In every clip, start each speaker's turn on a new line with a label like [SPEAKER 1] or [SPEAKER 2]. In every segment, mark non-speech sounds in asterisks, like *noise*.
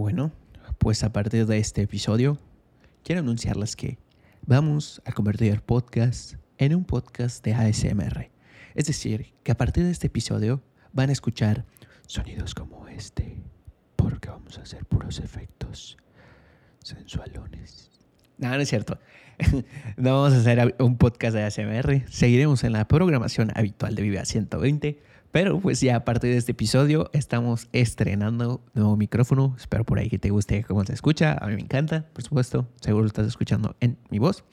[SPEAKER 1] Bueno, pues a partir de este episodio, quiero anunciarles que vamos a convertir el podcast en un podcast de ASMR. Es decir, que a partir de este episodio van a escuchar sonidos como este, porque vamos a hacer puros efectos sensualones. No, no es cierto. *laughs* no vamos a hacer un podcast de ASMR. Seguiremos en la programación habitual de Viva 120 pero pues ya a partir de este episodio estamos estrenando nuevo micrófono. Espero por ahí que te guste cómo se escucha. A mí me encanta, por supuesto. Seguro estás escuchando en mi voz.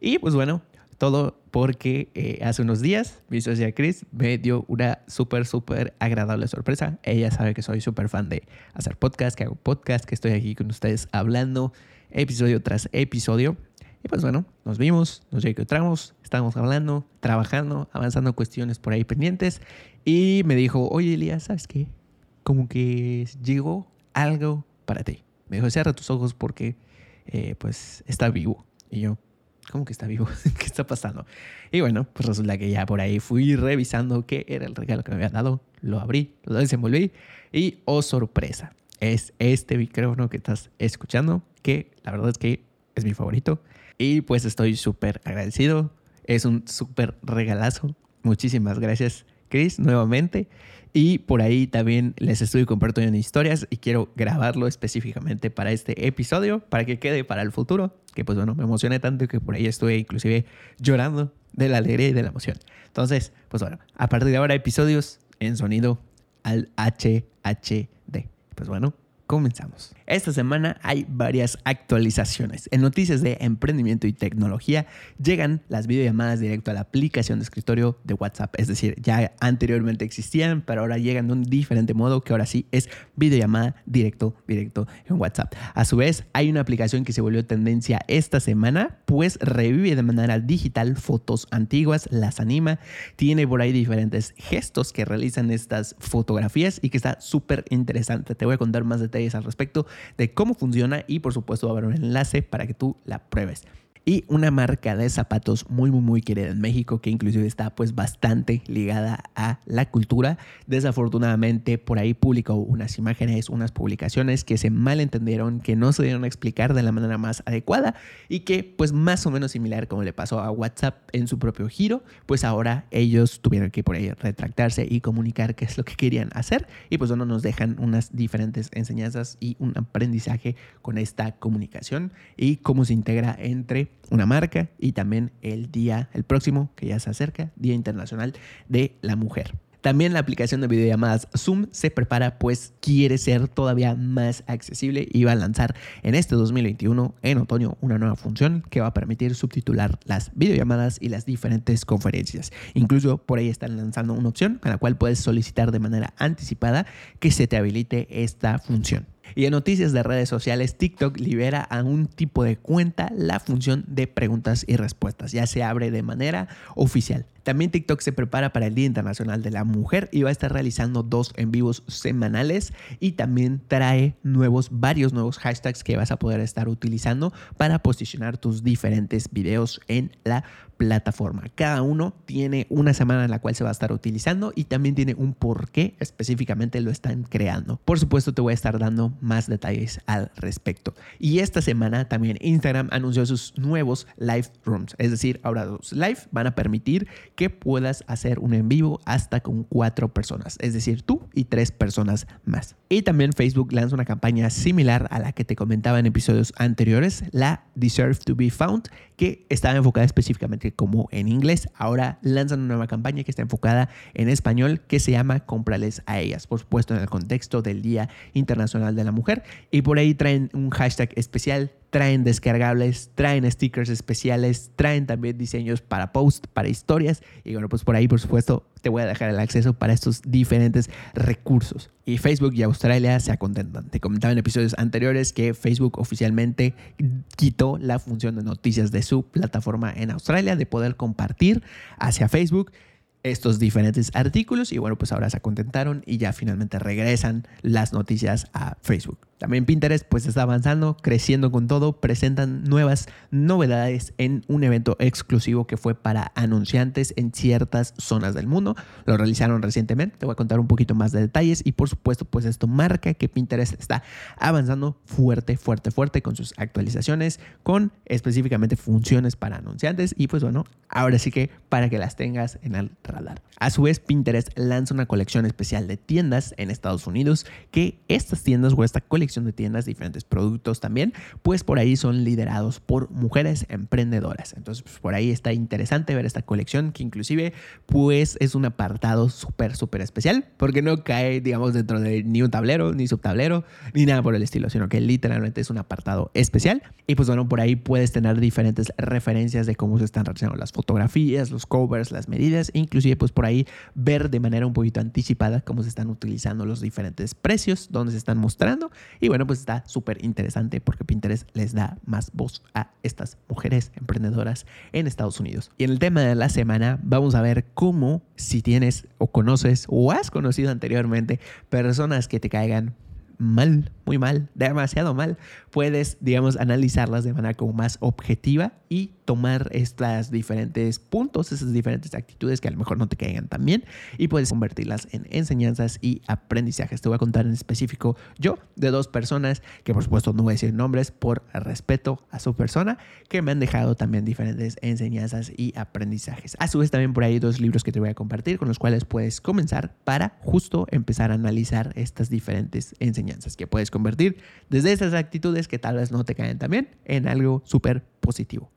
[SPEAKER 1] Y pues bueno, todo porque eh, hace unos días mi socia Chris me dio una súper, súper agradable sorpresa. Ella sabe que soy súper fan de hacer podcast, que hago podcast, que estoy aquí con ustedes hablando episodio tras episodio. Y pues bueno, nos vimos, nos encontramos, estábamos hablando, trabajando, avanzando cuestiones por ahí pendientes. Y me dijo, oye Elías, ¿sabes qué? Como que llegó algo para ti. Me dijo, cierra tus ojos porque eh, pues está vivo. Y yo, ¿cómo que está vivo? *laughs* ¿Qué está pasando? Y bueno, pues resulta que ya por ahí fui revisando qué era el regalo que me habían dado. Lo abrí, lo desenvolví y, oh sorpresa, es este micrófono que estás escuchando, que la verdad es que es mi favorito. Y pues estoy súper agradecido. Es un súper regalazo. Muchísimas gracias, Chris, nuevamente. Y por ahí también les estoy compartiendo historias y quiero grabarlo específicamente para este episodio, para que quede para el futuro. Que pues bueno, me emocioné tanto que por ahí estoy inclusive llorando de la alegría y de la emoción. Entonces, pues bueno, a partir de ahora episodios en sonido al HHD. Pues bueno, Comenzamos. Esta semana hay varias actualizaciones. En noticias de emprendimiento y tecnología llegan las videollamadas directo a la aplicación de escritorio de WhatsApp. Es decir, ya anteriormente existían, pero ahora llegan de un diferente modo que ahora sí es videollamada directo, directo en WhatsApp. A su vez, hay una aplicación que se volvió tendencia esta semana, pues revive de manera digital fotos antiguas, las anima, tiene por ahí diferentes gestos que realizan estas fotografías y que está súper interesante. Te voy a contar más detalles al respecto de cómo funciona y por supuesto va a haber un enlace para que tú la pruebes y una marca de zapatos muy muy muy querida en México que inclusive está pues bastante ligada a la cultura. Desafortunadamente por ahí publicó unas imágenes, unas publicaciones que se malentendieron, que no se dieron a explicar de la manera más adecuada y que pues más o menos similar como le pasó a WhatsApp en su propio giro, pues ahora ellos tuvieron que por ahí retractarse y comunicar qué es lo que querían hacer y pues bueno nos dejan unas diferentes enseñanzas y un aprendizaje con esta comunicación y cómo se integra entre una marca y también el día, el próximo que ya se acerca, Día Internacional de la Mujer. También la aplicación de videollamadas Zoom se prepara pues quiere ser todavía más accesible y va a lanzar en este 2021, en otoño, una nueva función que va a permitir subtitular las videollamadas y las diferentes conferencias. Incluso por ahí están lanzando una opción con la cual puedes solicitar de manera anticipada que se te habilite esta función. Y en noticias de redes sociales, TikTok libera a un tipo de cuenta la función de preguntas y respuestas. Ya se abre de manera oficial. También TikTok se prepara para el Día Internacional de la Mujer y va a estar realizando dos en vivos semanales y también trae nuevos, varios nuevos hashtags que vas a poder estar utilizando para posicionar tus diferentes videos en la plataforma. Cada uno tiene una semana en la cual se va a estar utilizando y también tiene un por qué específicamente lo están creando. Por supuesto te voy a estar dando más detalles al respecto. Y esta semana también Instagram anunció sus nuevos live rooms, es decir, ahora los live van a permitir que puedas hacer un en vivo hasta con cuatro personas, es decir, tú y tres personas más. Y también Facebook lanza una campaña similar a la que te comentaba en episodios anteriores, la Deserve to be Found, que estaba enfocada específicamente como en inglés. Ahora lanzan una nueva campaña que está enfocada en español que se llama Cómprales a ellas, por supuesto en el contexto del Día Internacional de la Mujer. Y por ahí traen un hashtag especial traen descargables, traen stickers especiales, traen también diseños para posts, para historias. Y bueno, pues por ahí, por supuesto, te voy a dejar el acceso para estos diferentes recursos. Y Facebook y Australia se acontentan. Te comentaba en episodios anteriores que Facebook oficialmente quitó la función de noticias de su plataforma en Australia, de poder compartir hacia Facebook estos diferentes artículos y bueno, pues ahora se contentaron y ya finalmente regresan las noticias a Facebook. También Pinterest pues está avanzando, creciendo con todo, presentan nuevas novedades en un evento exclusivo que fue para anunciantes en ciertas zonas del mundo. Lo realizaron recientemente, te voy a contar un poquito más de detalles y por supuesto pues esto marca que Pinterest está avanzando fuerte, fuerte, fuerte con sus actualizaciones, con específicamente funciones para anunciantes y pues bueno, ahora sí que para que las tengas en el radar. A su vez Pinterest lanza una colección especial de tiendas en Estados Unidos que estas tiendas o esta colección de tiendas, diferentes productos también, pues por ahí son liderados por mujeres emprendedoras. Entonces, pues por ahí está interesante ver esta colección que inclusive pues es un apartado súper, súper especial porque no cae, digamos, dentro de ni un tablero, ni subtablero, ni nada por el estilo, sino que literalmente es un apartado especial. Y pues bueno, por ahí puedes tener diferentes referencias de cómo se están realizando las fotografías, los covers, las medidas, inclusive pues por ahí ver de manera un poquito anticipada cómo se están utilizando los diferentes precios, dónde se están mostrando y bueno, pues está súper interesante porque Pinterest les da más voz a estas mujeres emprendedoras en Estados Unidos. Y en el tema de la semana vamos a ver cómo si tienes o conoces o has conocido anteriormente personas que te caigan mal, muy mal, demasiado mal, puedes, digamos, analizarlas de manera como más objetiva y tomar estas diferentes puntos, esas diferentes actitudes que a lo mejor no te caigan tan bien y puedes convertirlas en enseñanzas y aprendizajes. Te voy a contar en específico yo de dos personas que por supuesto no voy a decir nombres por respeto a su persona, que me han dejado también diferentes enseñanzas y aprendizajes. A su vez también por ahí dos libros que te voy a compartir con los cuales puedes comenzar para justo empezar a analizar estas diferentes enseñanzas que puedes convertir desde esas actitudes que tal vez no te caen tan bien en algo súper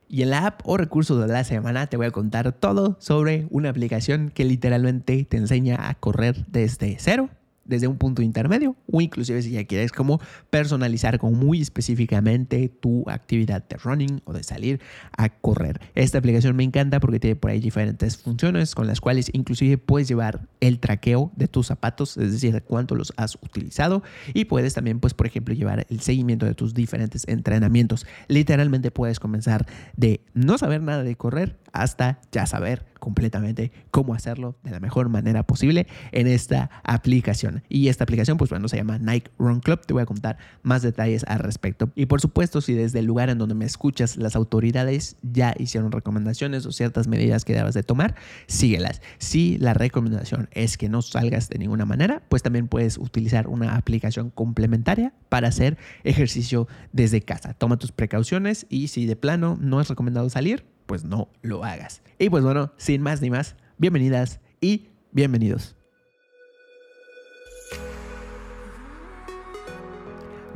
[SPEAKER 1] Y en la app o recurso de la semana te voy a contar todo sobre una aplicación que literalmente te enseña a correr desde cero desde un punto intermedio o inclusive si ya quieres como personalizar como muy específicamente tu actividad de running o de salir a correr. Esta aplicación me encanta porque tiene por ahí diferentes funciones con las cuales inclusive puedes llevar el traqueo de tus zapatos, es decir, cuánto los has utilizado y puedes también pues por ejemplo llevar el seguimiento de tus diferentes entrenamientos. Literalmente puedes comenzar de no saber nada de correr hasta ya saber completamente cómo hacerlo de la mejor manera posible en esta aplicación. Y esta aplicación, pues bueno, se llama Nike Run Club. Te voy a contar más detalles al respecto. Y por supuesto, si desde el lugar en donde me escuchas las autoridades ya hicieron recomendaciones o ciertas medidas que debas de tomar, síguelas. Si la recomendación es que no salgas de ninguna manera, pues también puedes utilizar una aplicación complementaria para hacer ejercicio desde casa. Toma tus precauciones y si de plano no es recomendado salir, pues no lo hagas. Y pues bueno, sin más ni más, bienvenidas y bienvenidos.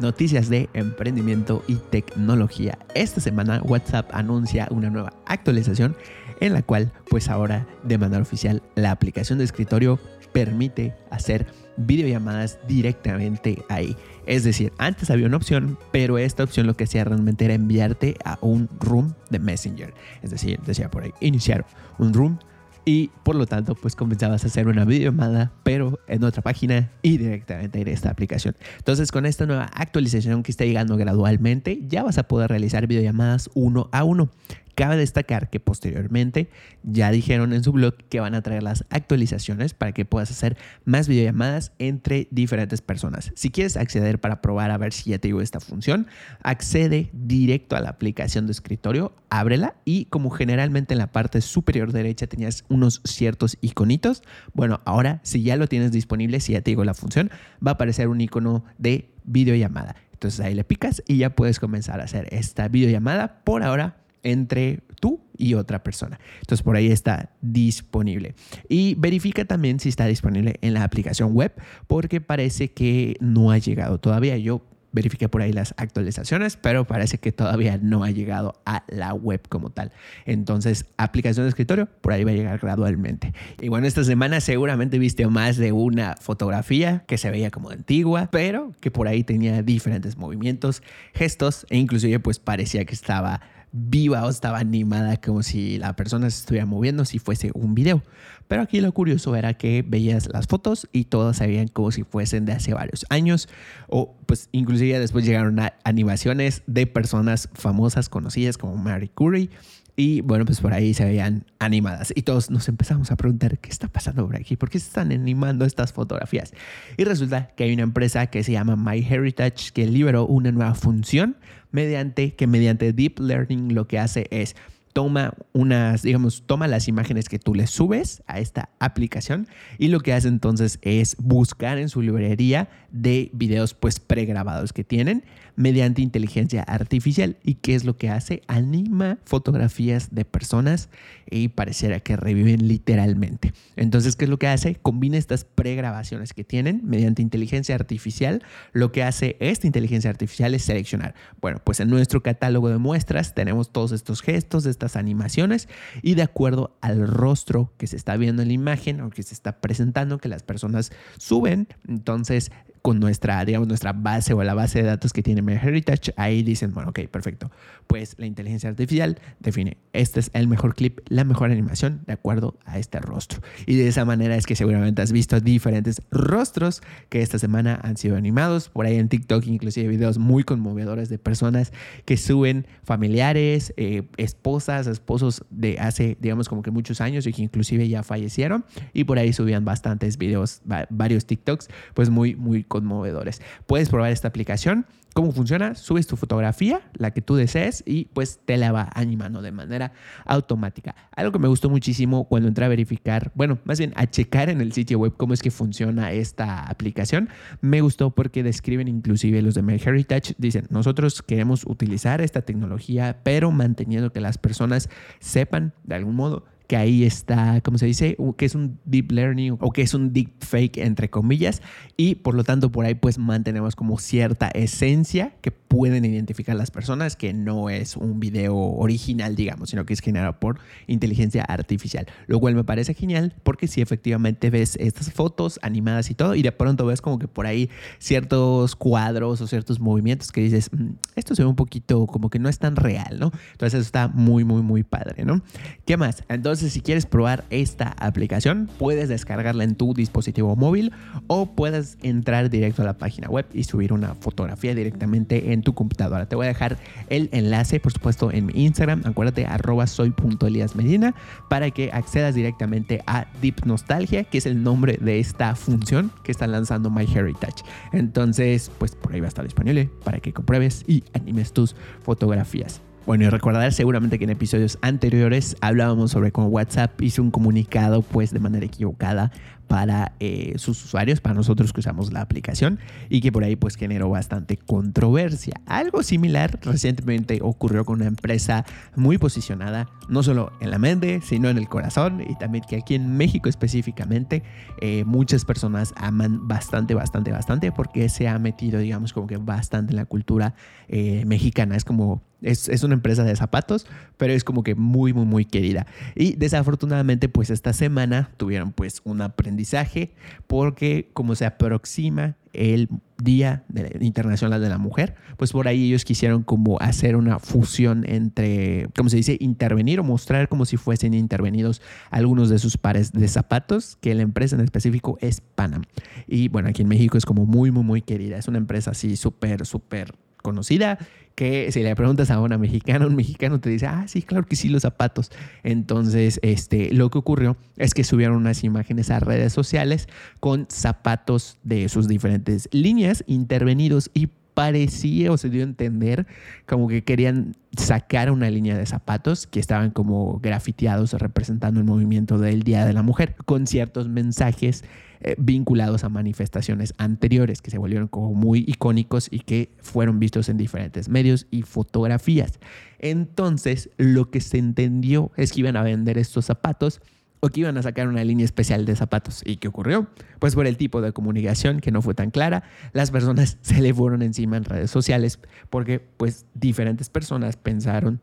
[SPEAKER 1] Noticias de emprendimiento y tecnología. Esta semana WhatsApp anuncia una nueva actualización en la cual pues ahora de manera oficial la aplicación de escritorio permite hacer videollamadas directamente ahí. Es decir, antes había una opción, pero esta opción lo que hacía realmente era enviarte a un room de Messenger. Es decir, decía por ahí, iniciar un room y por lo tanto pues comenzabas a hacer una videollamada pero en otra página y directamente en esta aplicación. Entonces con esta nueva actualización que está llegando gradualmente ya vas a poder realizar videollamadas uno a uno. Cabe destacar que posteriormente ya dijeron en su blog que van a traer las actualizaciones para que puedas hacer más videollamadas entre diferentes personas. Si quieres acceder para probar a ver si ya te digo esta función, accede directo a la aplicación de escritorio, ábrela y como generalmente en la parte superior derecha tenías unos ciertos iconitos, bueno, ahora si ya lo tienes disponible, si ya te digo la función, va a aparecer un icono de videollamada. Entonces ahí le picas y ya puedes comenzar a hacer esta videollamada. Por ahora entre tú y otra persona. Entonces por ahí está disponible. Y verifica también si está disponible en la aplicación web porque parece que no ha llegado todavía. Yo verifiqué por ahí las actualizaciones, pero parece que todavía no ha llegado a la web como tal. Entonces, aplicación de escritorio, por ahí va a llegar gradualmente. Y bueno, esta semana seguramente viste más de una fotografía que se veía como antigua, pero que por ahí tenía diferentes movimientos, gestos e inclusive pues parecía que estaba viva o estaba animada como si la persona se estuviera moviendo si fuese un video. Pero aquí lo curioso era que veías las fotos y todas se veían como si fuesen de hace varios años o pues inclusive después llegaron a animaciones de personas famosas conocidas como Mary Curry Y bueno, pues por ahí se veían animadas. Y todos nos empezamos a preguntar, ¿qué está pasando por aquí? ¿Por qué se están animando estas fotografías? Y resulta que hay una empresa que se llama MyHeritage que liberó una nueva función mediante que mediante Deep Learning lo que hace es toma unas, digamos, toma las imágenes que tú le subes a esta aplicación y lo que hace entonces es buscar en su librería de videos pues pregrabados que tienen mediante inteligencia artificial. ¿Y qué es lo que hace? Anima fotografías de personas y pareciera que reviven literalmente. Entonces, ¿qué es lo que hace? Combina estas pregrabaciones que tienen mediante inteligencia artificial. Lo que hace esta inteligencia artificial es seleccionar. Bueno, pues en nuestro catálogo de muestras tenemos todos estos gestos, estas animaciones y de acuerdo al rostro que se está viendo en la imagen o que se está presentando, que las personas suben, entonces con nuestra, digamos, nuestra base o la base de datos que tiene MyHeritage, ahí dicen, bueno, ok, perfecto. Pues la inteligencia artificial define, este es el mejor clip, la mejor animación de acuerdo a este rostro. Y de esa manera es que seguramente has visto diferentes rostros que esta semana han sido animados. Por ahí en TikTok inclusive videos muy conmovedores de personas que suben familiares, eh, esposas, esposos de hace, digamos, como que muchos años y que inclusive ya fallecieron. Y por ahí subían bastantes videos, varios TikToks, pues muy, muy conmovedores. Puedes probar esta aplicación. ¿Cómo funciona? Subes tu fotografía, la que tú desees, y pues te la va animando de manera automática. Algo que me gustó muchísimo cuando entré a verificar, bueno, más bien a checar en el sitio web cómo es que funciona esta aplicación, me gustó porque describen inclusive los de MyHeritage, dicen, nosotros queremos utilizar esta tecnología, pero manteniendo que las personas sepan de algún modo que ahí está, ¿cómo se dice? Que es un deep learning o que es un deep fake, entre comillas, y por lo tanto por ahí pues mantenemos como cierta esencia que pueden identificar las personas, que no es un video original, digamos, sino que es generado por inteligencia artificial, lo cual me parece genial porque si efectivamente ves estas fotos animadas y todo, y de pronto ves como que por ahí ciertos cuadros o ciertos movimientos que dices, mm, esto se ve un poquito como que no es tan real, ¿no? Entonces eso está muy, muy, muy padre, ¿no? ¿Qué más? Entonces, si quieres probar esta aplicación, puedes descargarla en tu dispositivo móvil o puedes entrar directo a la página web y subir una fotografía directamente en tu computadora. Te voy a dejar el enlace, por supuesto, en mi Instagram. Acuérdate, arroba soy.eliasmedina para que accedas directamente a Deep Nostalgia, que es el nombre de esta función que está lanzando MyHeritage. Entonces, pues por ahí va a estar disponible para que compruebes y animes tus fotografías. Bueno, y recordar seguramente que en episodios anteriores hablábamos sobre cómo WhatsApp hizo un comunicado pues de manera equivocada para eh, sus usuarios, para nosotros que usamos la aplicación y que por ahí pues generó bastante controversia. Algo similar recientemente ocurrió con una empresa muy posicionada, no solo en la mente, sino en el corazón y también que aquí en México específicamente eh, muchas personas aman bastante, bastante, bastante porque se ha metido digamos como que bastante en la cultura eh, mexicana. Es como es, es, una empresa de zapatos, pero es como que muy, muy, muy querida. Y desafortunadamente, pues esta semana tuvieron pues un aprendizaje porque como se aproxima el Día Internacional de la Mujer, pues por ahí ellos quisieron como hacer una fusión entre, como se dice, intervenir o mostrar como si fuesen intervenidos algunos de sus pares de zapatos, que la empresa en específico es Panam. Y bueno, aquí en México es como muy, muy, muy querida. Es una empresa así súper, súper conocida que si le preguntas a una mexicana, un mexicano te dice, ah, sí, claro que sí, los zapatos. Entonces, este, lo que ocurrió es que subieron unas imágenes a redes sociales con zapatos de sus diferentes líneas intervenidos y parecía o se dio a entender como que querían sacar una línea de zapatos que estaban como grafiteados representando el movimiento del Día de la Mujer con ciertos mensajes eh, vinculados a manifestaciones anteriores que se volvieron como muy icónicos y que fueron vistos en diferentes medios y fotografías. Entonces, lo que se entendió es que iban a vender estos zapatos o que iban a sacar una línea especial de zapatos. ¿Y qué ocurrió? Pues por el tipo de comunicación que no fue tan clara, las personas *laughs* se le fueron encima en redes sociales porque pues diferentes personas pensaron,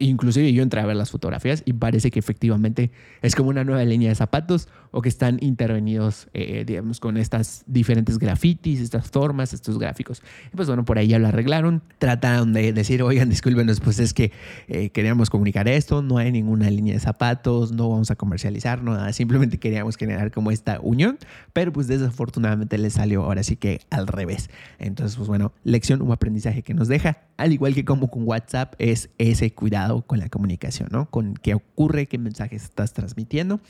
[SPEAKER 1] inclusive yo entré a ver las fotografías y parece que efectivamente es como una nueva línea de zapatos o que están intervenidos, eh, digamos, con estas diferentes grafitis, estas formas, estos gráficos. Y pues bueno, por ahí ya lo arreglaron, trataron de decir, oigan, discúlpenos, pues es que eh, queríamos comunicar esto, no hay ninguna línea de zapatos, no vamos a comercializar nada, simplemente queríamos generar como esta unión, pero pues desafortunadamente le salió ahora sí que al revés. Entonces, pues bueno, lección, un aprendizaje que nos deja, al igual que como con WhatsApp, es ese cuidado con la comunicación, ¿no? Con qué ocurre, qué mensajes estás transmitiendo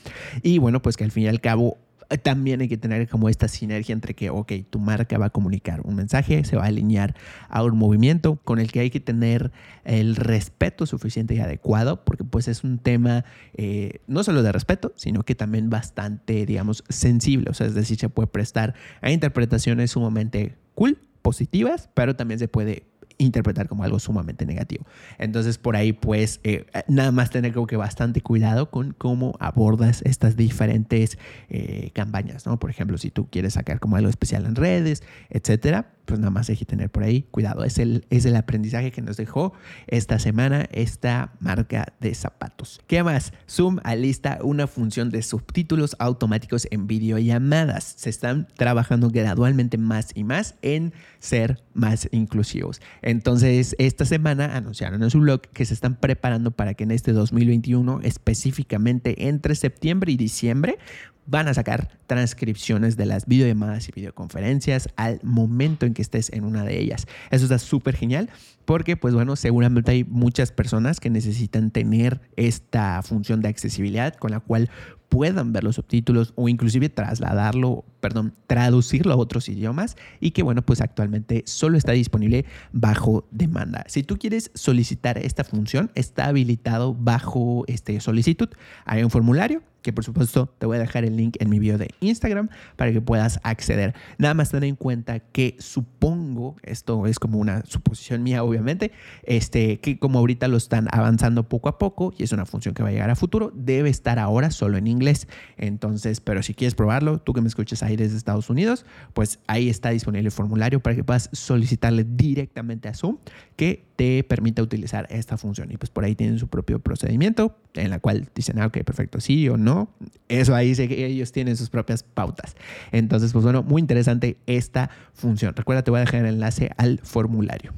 [SPEAKER 1] y bueno, pues que al fin y al cabo también hay que tener como esta sinergia entre que, ok, tu marca va a comunicar un mensaje, se va a alinear a un movimiento con el que hay que tener el respeto suficiente y adecuado, porque pues es un tema eh, no solo de respeto, sino que también bastante, digamos, sensible, o sea, es decir, se puede prestar a interpretaciones sumamente cool, positivas, pero también se puede interpretar como algo sumamente negativo. Entonces, por ahí, pues, eh, nada más tener como que bastante cuidado con cómo abordas estas diferentes eh, campañas, ¿no? Por ejemplo, si tú quieres sacar como algo especial en redes, etcétera, pues nada más hay que tener por ahí cuidado. Es el, es el aprendizaje que nos dejó esta semana esta marca de zapatos. ¿Qué más? Zoom alista una función de subtítulos automáticos en videollamadas. Se están trabajando gradualmente más y más en ser más inclusivos. Entonces, esta semana anunciaron en su blog que se están preparando para que en este 2021, específicamente entre septiembre y diciembre, van a sacar transcripciones de las videollamadas y videoconferencias al momento en que estés en una de ellas. Eso está súper genial porque, pues bueno, seguramente hay muchas personas que necesitan tener esta función de accesibilidad con la cual puedan ver los subtítulos o inclusive trasladarlo, perdón, traducirlo a otros idiomas y que bueno, pues actualmente solo está disponible bajo demanda. Si tú quieres solicitar esta función, está habilitado bajo este solicitud. Hay un formulario que por supuesto te voy a dejar el link en mi video de Instagram para que puedas acceder. Nada más ten en cuenta que supongo, esto es como una suposición mía obviamente, este, que como ahorita lo están avanzando poco a poco y es una función que va a llegar a futuro, debe estar ahora solo en inglés. Entonces, pero si quieres probarlo, tú que me escuchas ahí desde Estados Unidos, pues ahí está disponible el formulario para que puedas solicitarle directamente a Zoom que te permita utilizar esta función. Y pues por ahí tienen su propio procedimiento en la cual dicen, ah, ok, perfecto, sí o no. Eso ahí sé que ellos tienen sus propias pautas. Entonces, pues bueno, muy interesante esta función. Recuerda, te voy a dejar el enlace al formulario.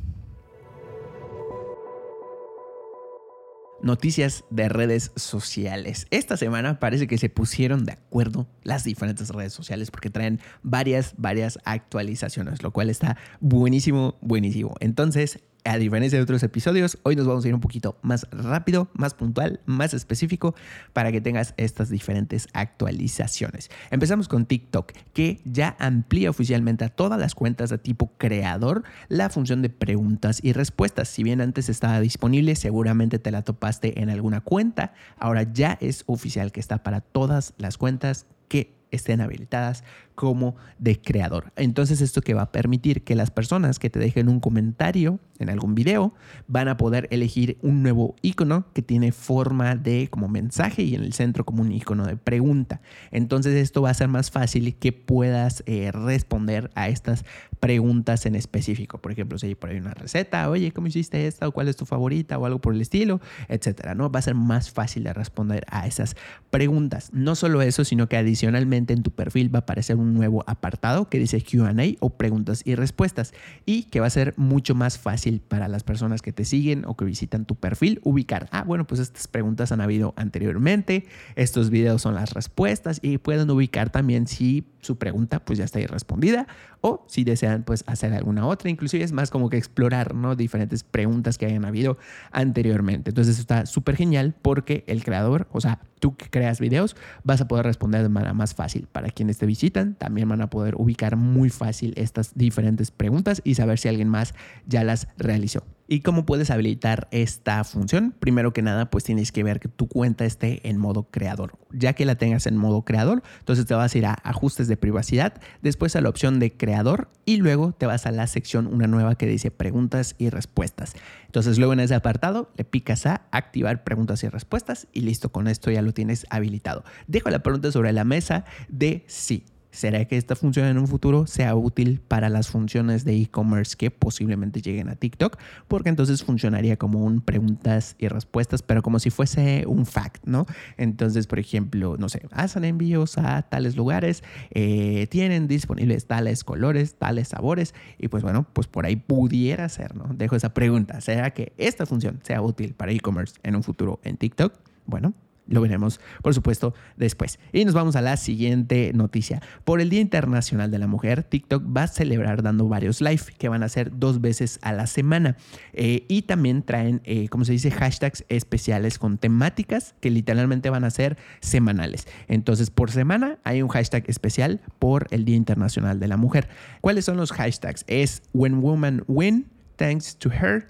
[SPEAKER 1] Noticias de redes sociales. Esta semana parece que se pusieron de acuerdo las diferentes redes sociales porque traen varias, varias actualizaciones, lo cual está buenísimo, buenísimo. Entonces, a diferencia de otros episodios, hoy nos vamos a ir un poquito más rápido, más puntual, más específico para que tengas estas diferentes actualizaciones. Empezamos con TikTok, que ya amplía oficialmente a todas las cuentas de tipo creador la función de preguntas y respuestas. Si bien antes estaba disponible, seguramente te la topaste en alguna cuenta, ahora ya es oficial que está para todas las cuentas que estén habilitadas como de creador. Entonces esto que va a permitir que las personas que te dejen un comentario en algún video van a poder elegir un nuevo icono que tiene forma de como mensaje y en el centro como un icono de pregunta. Entonces esto va a ser más fácil que puedas eh, responder a estas preguntas en específico. Por ejemplo, si hay por ahí una receta, oye, ¿cómo hiciste esta? ¿O cuál es tu favorita? O algo por el estilo, etcétera, ¿no? Va a ser más fácil de responder a esas preguntas. No solo eso, sino que adicionalmente en tu perfil va a aparecer un nuevo apartado que dice QA o preguntas y respuestas y que va a ser mucho más fácil para las personas que te siguen o que visitan tu perfil ubicar, ah, bueno, pues estas preguntas han habido anteriormente, estos videos son las respuestas y pueden ubicar también si su pregunta pues ya está ahí respondida o si desean pues hacer alguna otra, inclusive es más como que explorar, ¿no? Diferentes preguntas que hayan habido anteriormente. Entonces eso está súper genial porque el creador, o sea, tú que creas videos, vas a poder responder de manera más fácil. Para quienes te visitan, también van a poder ubicar muy fácil estas diferentes preguntas y saber si alguien más ya las realizó. ¿Y cómo puedes habilitar esta función? Primero que nada, pues tienes que ver que tu cuenta esté en modo creador. Ya que la tengas en modo creador, entonces te vas a ir a ajustes de privacidad, después a la opción de creador y luego te vas a la sección una nueva que dice preguntas y respuestas. Entonces luego en ese apartado le picas a activar preguntas y respuestas y listo, con esto ya lo tienes habilitado. Dejo la pregunta sobre la mesa de sí. ¿Será que esta función en un futuro sea útil para las funciones de e-commerce que posiblemente lleguen a TikTok? Porque entonces funcionaría como un preguntas y respuestas, pero como si fuese un fact, ¿no? Entonces, por ejemplo, no sé, hacen envíos a tales lugares, eh, tienen disponibles tales colores, tales sabores, y pues bueno, pues por ahí pudiera ser, ¿no? Dejo esa pregunta. ¿Será que esta función sea útil para e-commerce en un futuro en TikTok? Bueno, lo veremos, por supuesto, después. Y nos vamos a la siguiente noticia. Por el Día Internacional de la Mujer, TikTok va a celebrar dando varios live que van a ser dos veces a la semana. Eh, y también traen, eh, como se dice, hashtags especiales con temáticas que literalmente van a ser semanales. Entonces, por semana hay un hashtag especial por el Día Internacional de la Mujer. ¿Cuáles son los hashtags? Es When Woman Win, Thanks to Her,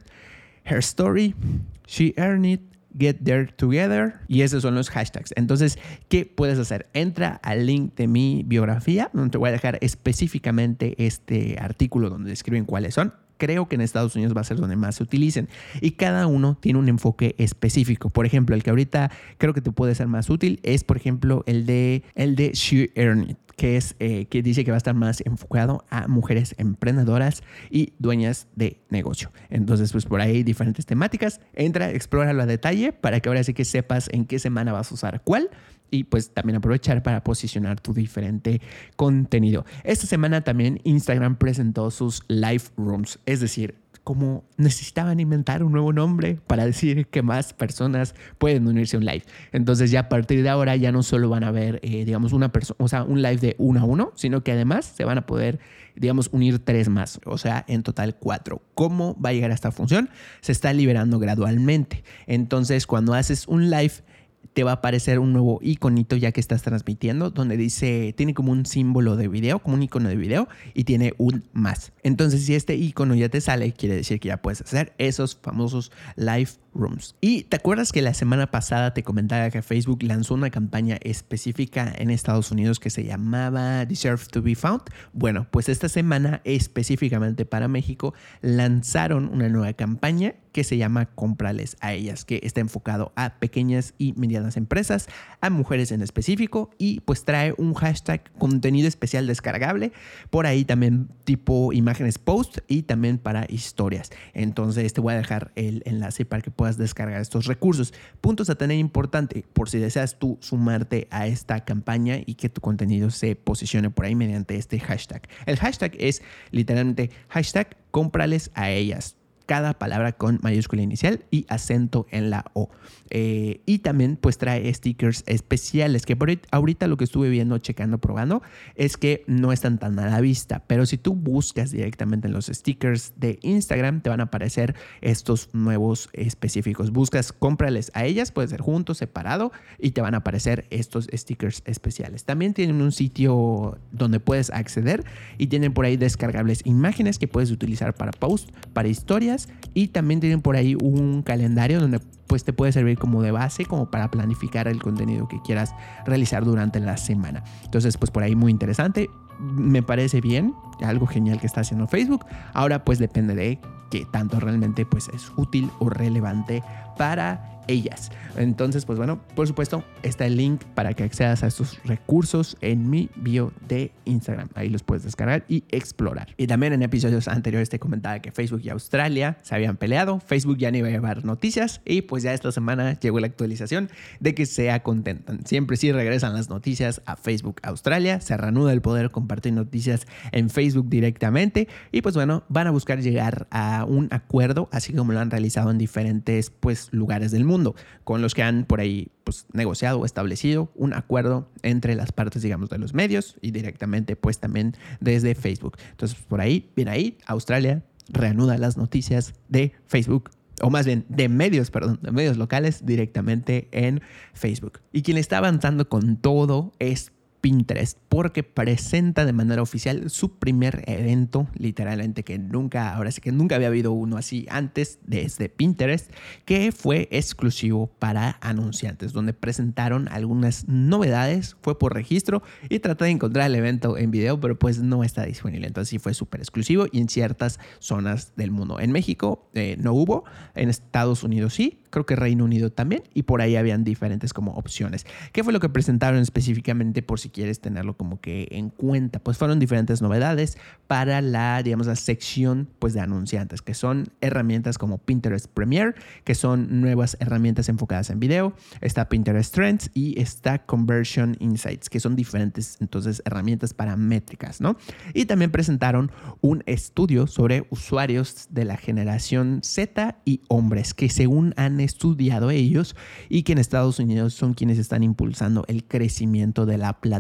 [SPEAKER 1] Her Story, She Earned It, Get There Together y esos son los hashtags. Entonces, ¿qué puedes hacer? Entra al link de mi biografía, donde te voy a dejar específicamente este artículo donde describen cuáles son. Creo que en Estados Unidos va a ser donde más se utilicen. Y cada uno tiene un enfoque específico. Por ejemplo, el que ahorita creo que te puede ser más útil es, por ejemplo, el de, el de She Earned It que es eh, que dice que va a estar más enfocado a mujeres emprendedoras y dueñas de negocio. Entonces, pues por ahí diferentes temáticas. Entra, explóralo a detalle para que ahora sí que sepas en qué semana vas a usar cuál y pues también aprovechar para posicionar tu diferente contenido. Esta semana también Instagram presentó sus live rooms, es decir, como necesitaban inventar un nuevo nombre para decir que más personas pueden unirse a un live. Entonces ya a partir de ahora ya no solo van a ver, eh, digamos, una persona, o sea, un live de uno a uno, sino que además se van a poder, digamos, unir tres más, o sea, en total cuatro. ¿Cómo va a llegar a esta función? Se está liberando gradualmente. Entonces, cuando haces un live, te va a aparecer un nuevo iconito ya que estás transmitiendo, donde dice, tiene como un símbolo de video, como un icono de video, y tiene un más. Entonces, si este icono ya te sale, quiere decir que ya puedes hacer esos famosos live rooms. Y te acuerdas que la semana pasada te comentaba que Facebook lanzó una campaña específica en Estados Unidos que se llamaba Deserve to be Found. Bueno, pues esta semana específicamente para México lanzaron una nueva campaña que se llama Comprales a ellas, que está enfocado a pequeñas y medianas empresas, a mujeres en específico y pues trae un hashtag contenido especial descargable, por ahí también tipo imágenes post y también para historias. Entonces te voy a dejar el enlace para que puedas descargar estos recursos. Puntos a tener importante por si deseas tú sumarte a esta campaña y que tu contenido se posicione por ahí mediante este hashtag. El hashtag es literalmente hashtag cómprales a ellas cada palabra con mayúscula inicial y acento en la O. Eh, y también pues trae stickers especiales que ahorita lo que estuve viendo, checando, probando es que no están tan a la vista, pero si tú buscas directamente en los stickers de Instagram te van a aparecer estos nuevos específicos. Buscas, cómprales a ellas, puede ser juntos, separado y te van a aparecer estos stickers especiales. También tienen un sitio donde puedes acceder y tienen por ahí descargables imágenes que puedes utilizar para post, para historias y también tienen por ahí un calendario donde pues te puede servir como de base como para planificar el contenido que quieras realizar durante la semana. Entonces pues por ahí muy interesante, me parece bien, algo genial que está haciendo Facebook. Ahora pues depende de qué tanto realmente pues es útil o relevante para ellas. Entonces, pues bueno, por supuesto, está el link para que accedas a estos recursos en mi bio de Instagram. Ahí los puedes descargar y explorar. Y también en episodios anteriores te comentaba que Facebook y Australia se habían peleado. Facebook ya no iba a llevar noticias y pues ya esta semana llegó la actualización de que se contentan. Siempre sí regresan las noticias a Facebook Australia. Se reanuda el poder compartir noticias en Facebook directamente y pues bueno, van a buscar llegar a un acuerdo, así como lo han realizado en diferentes pues lugares del mundo con los que han por ahí pues, negociado o establecido un acuerdo entre las partes, digamos, de los medios y directamente pues también desde Facebook. Entonces, por ahí, bien ahí, Australia reanuda las noticias de Facebook o más bien de medios, perdón, de medios locales directamente en Facebook. Y quien está avanzando con todo es Pinterest porque presenta de manera oficial su primer evento, literalmente que nunca, ahora sí que nunca había habido uno así antes desde Pinterest, que fue exclusivo para anunciantes, donde presentaron algunas novedades, fue por registro y traté de encontrar el evento en video, pero pues no está disponible, entonces sí fue súper exclusivo y en ciertas zonas del mundo. En México eh, no hubo, en Estados Unidos sí, creo que Reino Unido también, y por ahí habían diferentes como opciones. ¿Qué fue lo que presentaron específicamente por si si quieres tenerlo como que en cuenta. Pues fueron diferentes novedades para la, digamos, la sección pues de anunciantes, que son herramientas como Pinterest Premiere, que son nuevas herramientas enfocadas en video, está Pinterest Trends y está Conversion Insights, que son diferentes entonces herramientas para métricas, ¿no? Y también presentaron un estudio sobre usuarios de la generación Z y hombres, que según han estudiado ellos y que en Estados Unidos son quienes están impulsando el crecimiento de la plataforma.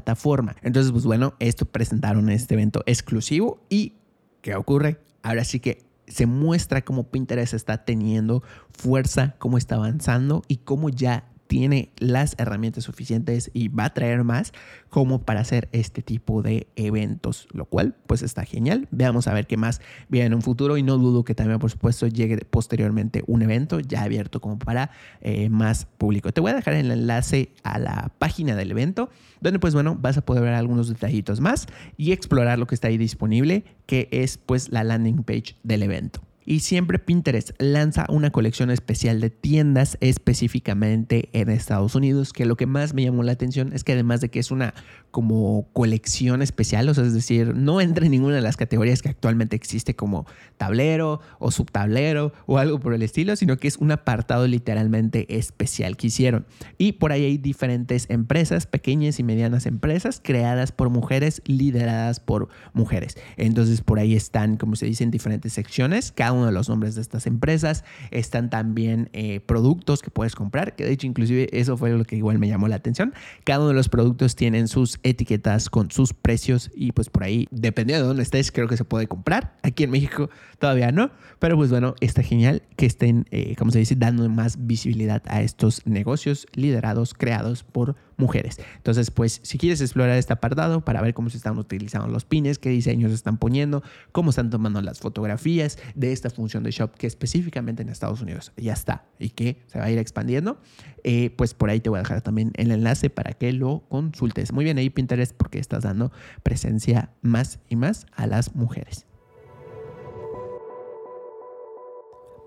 [SPEAKER 1] Entonces, pues bueno, esto presentaron en este evento exclusivo y ¿qué ocurre? Ahora sí que se muestra cómo Pinterest está teniendo fuerza, cómo está avanzando y cómo ya tiene las herramientas suficientes y va a traer más como para hacer este tipo de eventos, lo cual pues está genial. Veamos a ver qué más viene en un futuro y no dudo que también por supuesto llegue posteriormente un evento ya abierto como para eh, más público. Te voy a dejar el enlace a la página del evento donde pues bueno vas a poder ver algunos detallitos más y explorar lo que está ahí disponible que es pues la landing page del evento. Y siempre Pinterest lanza una colección especial de tiendas específicamente en Estados Unidos, que lo que más me llamó la atención es que además de que es una como colección especial, o sea, es decir, no entra en ninguna de las categorías que actualmente existe como tablero o subtablero o algo por el estilo, sino que es un apartado literalmente especial que hicieron. Y por ahí hay diferentes empresas, pequeñas y medianas empresas, creadas por mujeres, lideradas por mujeres. Entonces por ahí están, como se dice, en diferentes secciones, cada de los nombres de estas empresas. Están también eh, productos que puedes comprar, que de hecho inclusive eso fue lo que igual me llamó la atención. Cada uno de los productos tienen sus etiquetas con sus precios y pues por ahí, dependiendo de dónde estés, creo que se puede comprar. Aquí en México todavía no, pero pues bueno, está genial que estén, eh, como se dice, dando más visibilidad a estos negocios liderados, creados por mujeres. Entonces, pues si quieres explorar este apartado para ver cómo se están utilizando los pines, qué diseños están poniendo, cómo están tomando las fotografías de esta función de shop que específicamente en Estados Unidos ya está y que se va a ir expandiendo, eh, pues por ahí te voy a dejar también el enlace para que lo consultes. Muy bien ahí Pinterest porque estás dando presencia más y más a las mujeres.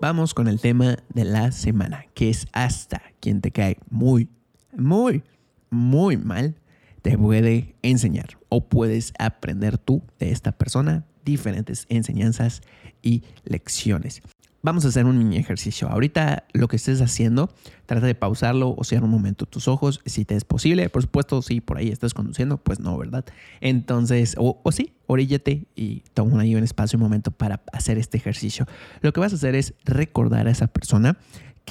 [SPEAKER 1] Vamos con el tema de la semana, que es hasta quien te cae muy, muy, muy mal, te puede enseñar o puedes aprender tú de esta persona diferentes enseñanzas y lecciones. Vamos a hacer un mini ejercicio. Ahorita lo que estés haciendo, trata de pausarlo o cierra un momento tus ojos, si te es posible. Por supuesto, si por ahí estás conduciendo, pues no, ¿verdad? Entonces, o, o sí, oríllate y toma ahí un espacio, un momento para hacer este ejercicio. Lo que vas a hacer es recordar a esa persona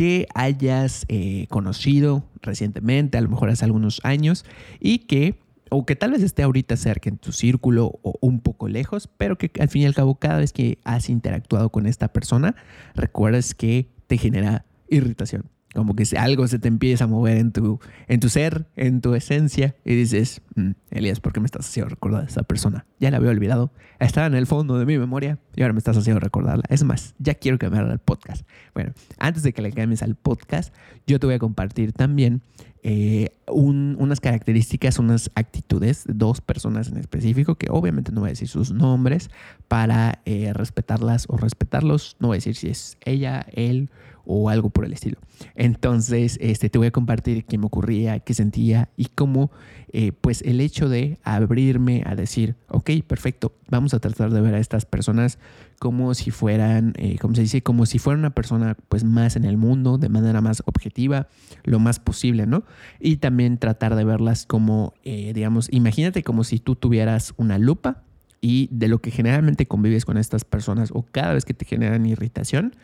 [SPEAKER 1] que hayas eh, conocido recientemente, a lo mejor hace algunos años, y que, o que tal vez esté ahorita cerca en tu círculo o un poco lejos, pero que al fin y al cabo cada vez que has interactuado con esta persona, recuerdas que te genera irritación como que algo se te empieza a mover en tu, en tu ser, en tu esencia, y dices, mm, Elías, ¿por qué me estás haciendo recordar a esa persona? Ya la había olvidado, estaba en el fondo de mi memoria y ahora me estás haciendo recordarla. Es más, ya quiero cambiar al podcast. Bueno, antes de que le cambies al podcast, yo te voy a compartir también eh, unas características, unas actitudes de dos personas en específico, que obviamente no voy a decir sus nombres para eh, respetarlas o respetarlos, no voy a decir si es ella, él o algo por el estilo. Entonces, este, te voy a compartir qué me ocurría, qué sentía y cómo, eh, pues, el hecho de abrirme a decir, ok, perfecto, vamos a tratar de ver a estas personas como si fueran, eh, como se dice, como si fuera una persona, pues, más en el mundo, de manera más objetiva, lo más posible, ¿no? Y también tratar de verlas como, eh, digamos, imagínate como si tú tuvieras una lupa y de lo que generalmente convives con estas personas o cada vez que te generan irritación,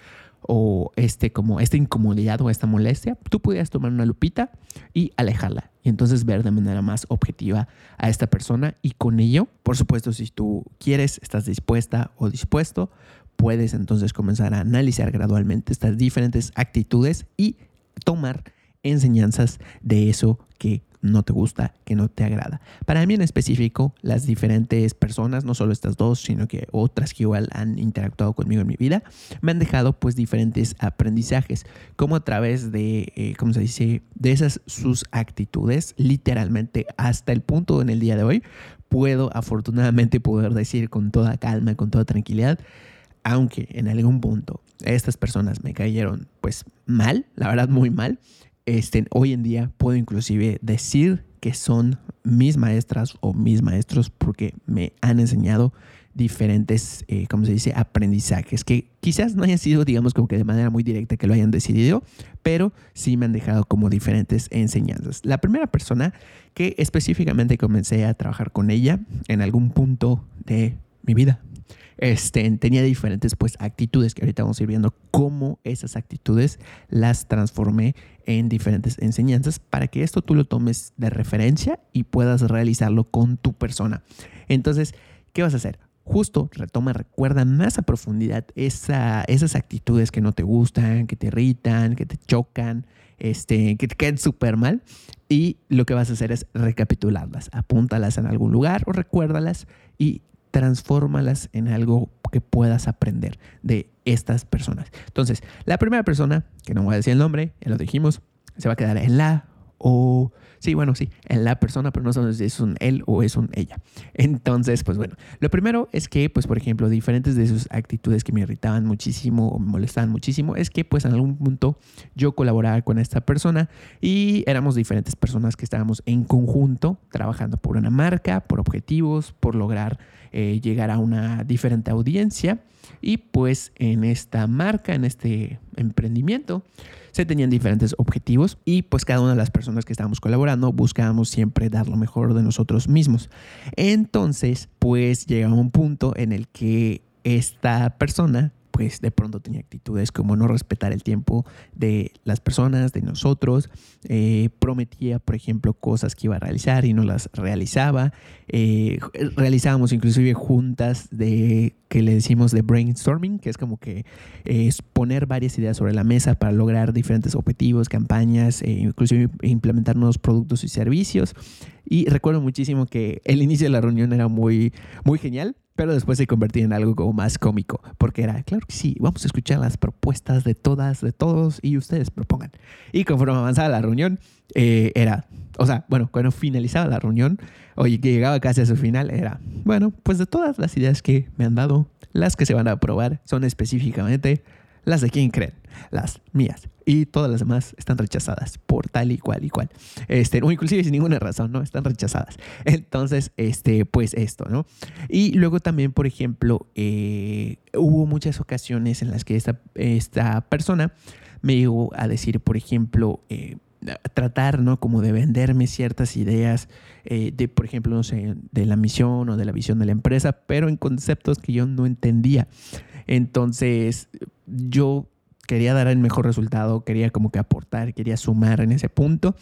[SPEAKER 1] o este como esta incomodidad o esta molestia, tú pudieras tomar una lupita y alejarla. Y entonces ver de manera más objetiva a esta persona y con ello, por supuesto, si tú quieres, estás dispuesta o dispuesto, puedes entonces comenzar a analizar gradualmente estas diferentes actitudes y tomar enseñanzas de eso que no te gusta, que no te agrada. Para mí en específico, las diferentes personas, no solo estas dos, sino que otras que igual han interactuado conmigo en mi vida, me han dejado pues diferentes aprendizajes, como a través de, eh, ¿cómo se dice?, de esas sus actitudes, literalmente hasta el punto en el día de hoy, puedo afortunadamente poder decir con toda calma, con toda tranquilidad, aunque en algún punto estas personas me cayeron pues mal, la verdad muy mal, este, hoy en día puedo inclusive decir que son mis maestras o mis maestros porque me han enseñado diferentes, eh, ¿cómo se dice?, aprendizajes que quizás no hayan sido, digamos, como que de manera muy directa que lo hayan decidido, pero sí me han dejado como diferentes enseñanzas. La primera persona que específicamente comencé a trabajar con ella en algún punto de mi vida, este, tenía diferentes pues actitudes que ahorita vamos a ir viendo cómo esas actitudes las transformé en diferentes enseñanzas para que esto tú lo tomes de referencia y puedas realizarlo con tu persona. Entonces, ¿qué vas a hacer? Justo retoma, recuerda más a profundidad esas actitudes que no te gustan, que te irritan, que te chocan, este, que te queden súper mal. Y lo que vas a hacer es recapitularlas, apúntalas en algún lugar o recuérdalas y transfórmalas en algo que puedas aprender de estas personas. Entonces, la primera persona, que no voy a decir el nombre, lo dijimos, se va a quedar en la o Sí, bueno, sí, en la persona, pero no sabemos si es un él o es un ella. Entonces, pues bueno, lo primero es que, pues por ejemplo, diferentes de sus actitudes que me irritaban muchísimo o me molestaban muchísimo, es que pues en algún punto yo colaboraba con esta persona y éramos diferentes personas que estábamos en conjunto trabajando por una marca, por objetivos, por lograr eh, llegar a una diferente audiencia. Y pues en esta marca, en este emprendimiento, se tenían diferentes objetivos y pues cada una de las personas que estábamos colaborando buscábamos siempre dar lo mejor de nosotros mismos. Entonces, pues llega un punto en el que esta persona pues de pronto tenía actitudes como no respetar el tiempo de las personas, de nosotros, eh, prometía, por ejemplo, cosas que iba a realizar y no las realizaba, eh, realizábamos inclusive juntas de que le decimos de brainstorming, que es como que eh, poner varias ideas sobre la mesa para lograr diferentes objetivos, campañas, e inclusive implementar nuevos productos y servicios. Y recuerdo muchísimo que el inicio de la reunión era muy, muy genial pero después se convertía en algo como más cómico, porque era, claro que sí, vamos a escuchar las propuestas de todas, de todos, y ustedes propongan. Y conforme avanzaba la reunión, eh, era, o sea, bueno, cuando finalizaba la reunión, oye, que llegaba casi a su final, era, bueno, pues de todas las ideas que me han dado, las que se van a aprobar son específicamente las de quién creen, las mías. Y todas las demás están rechazadas por tal y cual y cual. Este, o inclusive sin ninguna razón, ¿no? Están rechazadas. *laughs* Entonces, este, pues esto, ¿no? Y luego también, por ejemplo, eh, hubo muchas ocasiones en las que esta, esta persona me llegó a decir, por ejemplo, eh, tratar, ¿no? Como de venderme ciertas ideas eh, de, por ejemplo, no sé, de la misión o de la visión de la empresa, pero en conceptos que yo no entendía. Entonces, yo quería dar el mejor resultado, quería como que aportar, quería sumar en ese punto.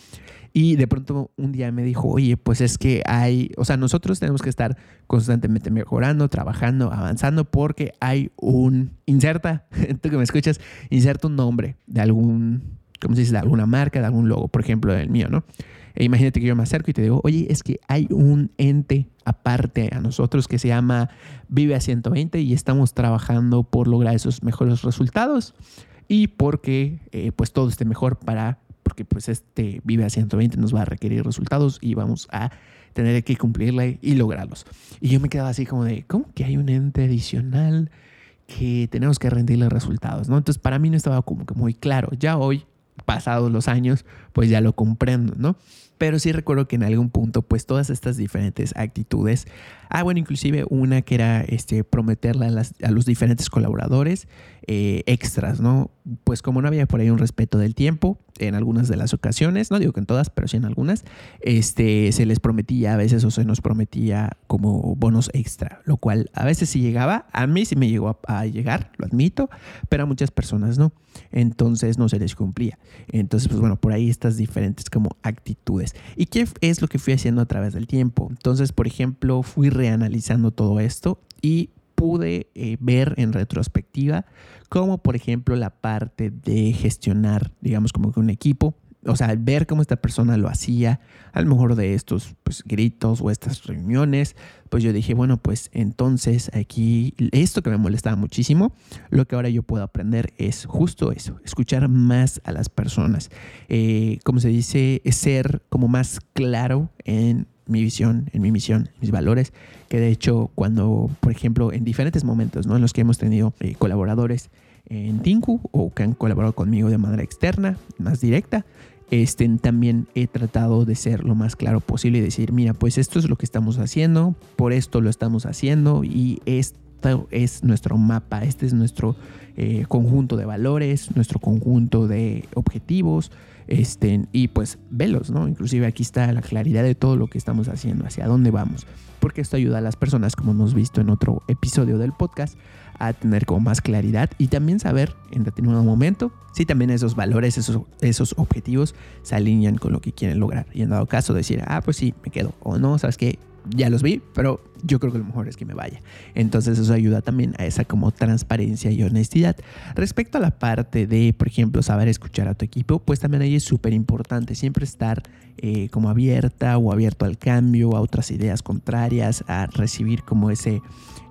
[SPEAKER 1] Y de pronto un día me dijo, oye, pues es que hay, o sea, nosotros tenemos que estar constantemente mejorando, trabajando, avanzando, porque hay un, inserta, *laughs* tú que me escuchas, inserta un nombre de algún, ¿cómo se dice? De alguna marca, de algún logo, por ejemplo, del mío, ¿no? E imagínate que yo me acerco y te digo, oye, es que hay un ente aparte a nosotros que se llama Vive a 120 y estamos trabajando por lograr esos mejores resultados y porque eh, pues todo esté mejor para, porque pues este Vive a 120 nos va a requerir resultados y vamos a tener que cumplirla y lograrlos. Y yo me quedaba así como de, ¿cómo que hay un ente adicional? que tenemos que rendirle resultados, ¿no? Entonces para mí no estaba como que muy claro. Ya hoy, pasados los años, pues ya lo comprendo, ¿no? Pero sí recuerdo que en algún punto, pues todas estas diferentes actitudes, ah, bueno, inclusive una que era este, prometerle a, los diferentes colaboradores eh, extras, ¿no? Pues como no había por ahí un respeto del tiempo, en algunas de las ocasiones, no digo que en todas, pero sí en algunas, este, se les prometía a veces o se nos prometía como bonos extra, lo cual a veces sí llegaba, a mí sí me llegó a, llegar, lo admito, pero a muchas personas no, entonces no se les cumplía. Entonces, pues bueno, por ahí estas diferentes como actitudes. ¿Y qué es lo que fui haciendo a través del tiempo? Entonces, por ejemplo, fui reanalizando todo esto y pude eh, ver en retrospectiva como por ejemplo la parte de gestionar, digamos, como que un equipo. O sea, ver cómo esta persona lo hacía, a lo mejor de estos pues, gritos o estas reuniones, pues yo dije, bueno, pues entonces aquí esto que me molestaba muchísimo, lo que ahora yo puedo aprender es justo eso, escuchar más a las personas. Eh, como se dice, ser como más claro en mi visión, en mi misión, mis valores, que de hecho cuando, por ejemplo, en diferentes momentos ¿no? en los que hemos tenido eh, colaboradores en Tinku o que han colaborado conmigo de manera externa, más directa, este, también he tratado de ser lo más claro posible y decir, mira, pues esto es lo que estamos haciendo, por esto lo estamos haciendo y esto es nuestro mapa, este es nuestro eh, conjunto de valores, nuestro conjunto de objetivos, este, y pues velos, ¿no? Inclusive aquí está la claridad de todo lo que estamos haciendo, hacia dónde vamos, porque esto ayuda a las personas, como hemos visto en otro episodio del podcast, a tener como más claridad y también saber en determinado momento si también esos valores, esos, esos objetivos se alinean con lo que quieren lograr. Y en dado caso decir, ah, pues sí, me quedo. O no, sabes que ya los vi, pero yo creo que lo mejor es que me vaya. Entonces eso ayuda también a esa como transparencia y honestidad. Respecto a la parte de, por ejemplo, saber escuchar a tu equipo, pues también ahí es súper importante siempre estar eh, como abierta o abierto al cambio, a otras ideas contrarias, a recibir como ese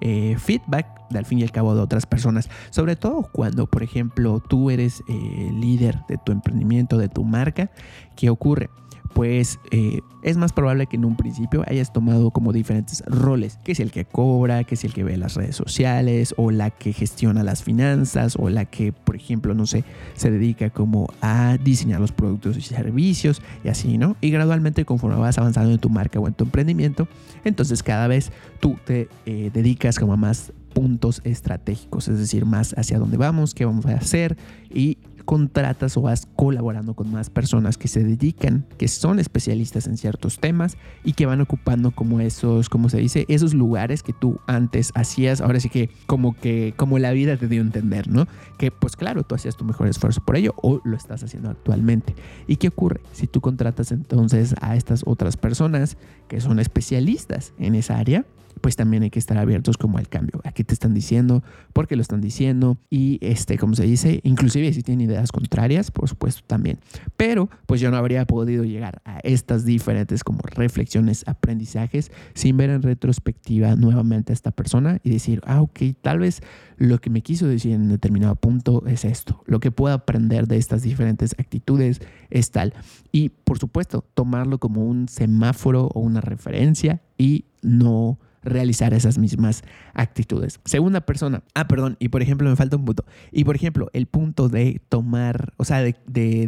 [SPEAKER 1] eh, feedback al fin y al cabo de otras personas. Sobre todo cuando, por ejemplo, tú eres eh, líder de tu emprendimiento, de tu marca, ¿qué ocurre? Pues eh, es más probable que en un principio hayas tomado como diferentes roles, que es el que cobra, que es el que ve las redes sociales, o la que gestiona las finanzas, o la que, por ejemplo, no sé, se dedica como a diseñar los productos y servicios, y así, ¿no? Y gradualmente conforme vas avanzando en tu marca o en tu emprendimiento, entonces cada vez tú te eh, dedicas como a más puntos estratégicos, es decir, más hacia dónde vamos, qué vamos a hacer y contratas o vas colaborando con más personas que se dedican, que son especialistas en ciertos temas y que van ocupando como esos, como se dice, esos lugares que tú antes hacías, ahora sí que como que como la vida te dio a entender, ¿no? Que pues claro, tú hacías tu mejor esfuerzo por ello o lo estás haciendo actualmente. ¿Y qué ocurre? Si tú contratas entonces a estas otras personas que son especialistas en esa área, pues también hay que estar abiertos como al cambio. Aquí te están diciendo, por qué lo están diciendo y este, como se dice, inclusive si tienen ideas contrarias, por supuesto también. Pero pues yo no habría podido llegar a estas diferentes como reflexiones, aprendizajes sin ver en retrospectiva nuevamente a esta persona y decir, ah, ok, tal vez lo que me quiso decir en determinado punto es esto. Lo que puedo aprender de estas diferentes actitudes es tal. Y por supuesto, tomarlo como un semáforo o una referencia y no realizar esas mismas actitudes. Segunda persona, ah, perdón, y por ejemplo me falta un punto. Y por ejemplo, el punto de tomar, o sea, de,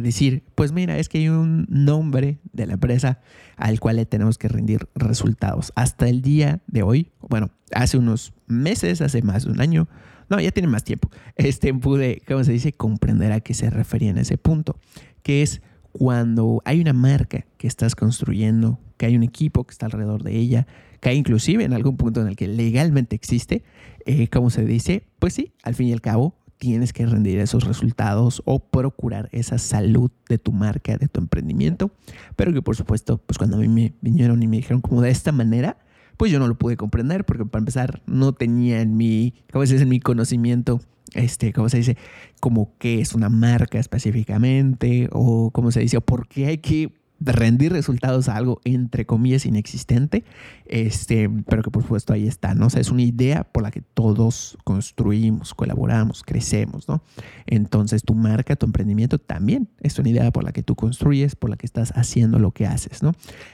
[SPEAKER 1] decir, pues mira, es que hay un nombre de la empresa al cual le tenemos que rendir resultados. Hasta el día de hoy, bueno, hace unos meses, hace más de un año, no, ya tiene más tiempo, *laughs* este pude, ¿cómo se dice?, comprender a qué se refería en ese punto, que es cuando hay una marca que estás construyendo, que hay un equipo que está alrededor de ella, que inclusive en algún punto en el que legalmente existe, eh, como se dice, pues sí, al fin y al cabo tienes que rendir esos resultados o procurar esa salud de tu marca, de tu emprendimiento, pero que por supuesto, pues cuando a mí me vinieron y me dijeron como de esta manera, pues yo no lo pude comprender porque para empezar no tenía en mi, ¿cómo se dice? En mi conocimiento este, ¿cómo se dice? Como qué es una marca específicamente o cómo se dice, o por qué hay que rendir resultados a algo entre comillas inexistente, este, pero que por supuesto ahí está, ¿no? Es una idea por la que todos construimos, colaboramos, crecemos, ¿no? Entonces tu marca, tu emprendimiento también es una idea por la que tú construyes, por la que estás haciendo lo que haces, ¿no?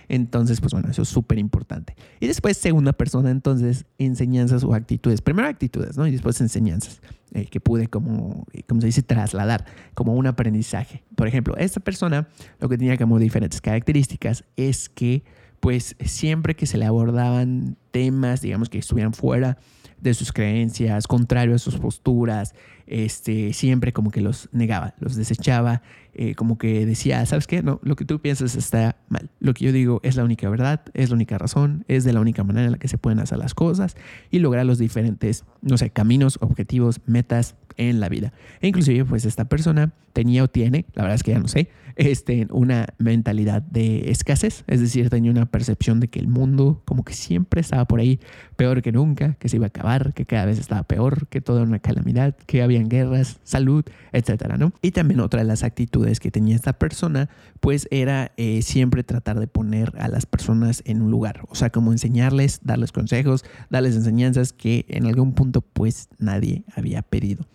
[SPEAKER 1] Entonces, pues bueno, eso es súper importante. Y después, segunda persona, entonces, enseñanzas o actitudes. Primero actitudes, ¿no? Y después enseñanzas. Eh, que pude como, eh, como se dice, trasladar como un aprendizaje. Por ejemplo, esta persona lo que tenía como diferentes características es que pues siempre que se le abordaban temas, digamos que estuvieran fuera de sus creencias, contrario a sus posturas, este, siempre como que los negaba, los desechaba, eh, como que decía, ¿sabes qué? No, lo que tú piensas está mal. Lo que yo digo es la única verdad, es la única razón, es de la única manera en la que se pueden hacer las cosas y lograr los diferentes, no sé, caminos, objetivos, metas en la vida. E inclusive, pues esta persona tenía o tiene, la verdad es que ya no sé, este, una mentalidad de escasez, es decir, tenía una percepción de que el mundo como que siempre estaba por ahí peor que nunca, que se iba a acabar, que cada vez estaba peor, que todo era una calamidad, que habían guerras, salud, etcétera, ¿no? Y también otra de las actitudes que tenía esta persona, pues era eh, siempre tratar de poner a las personas en un lugar, o sea, como enseñarles, darles consejos, darles enseñanzas que en algún punto pues nadie había pedido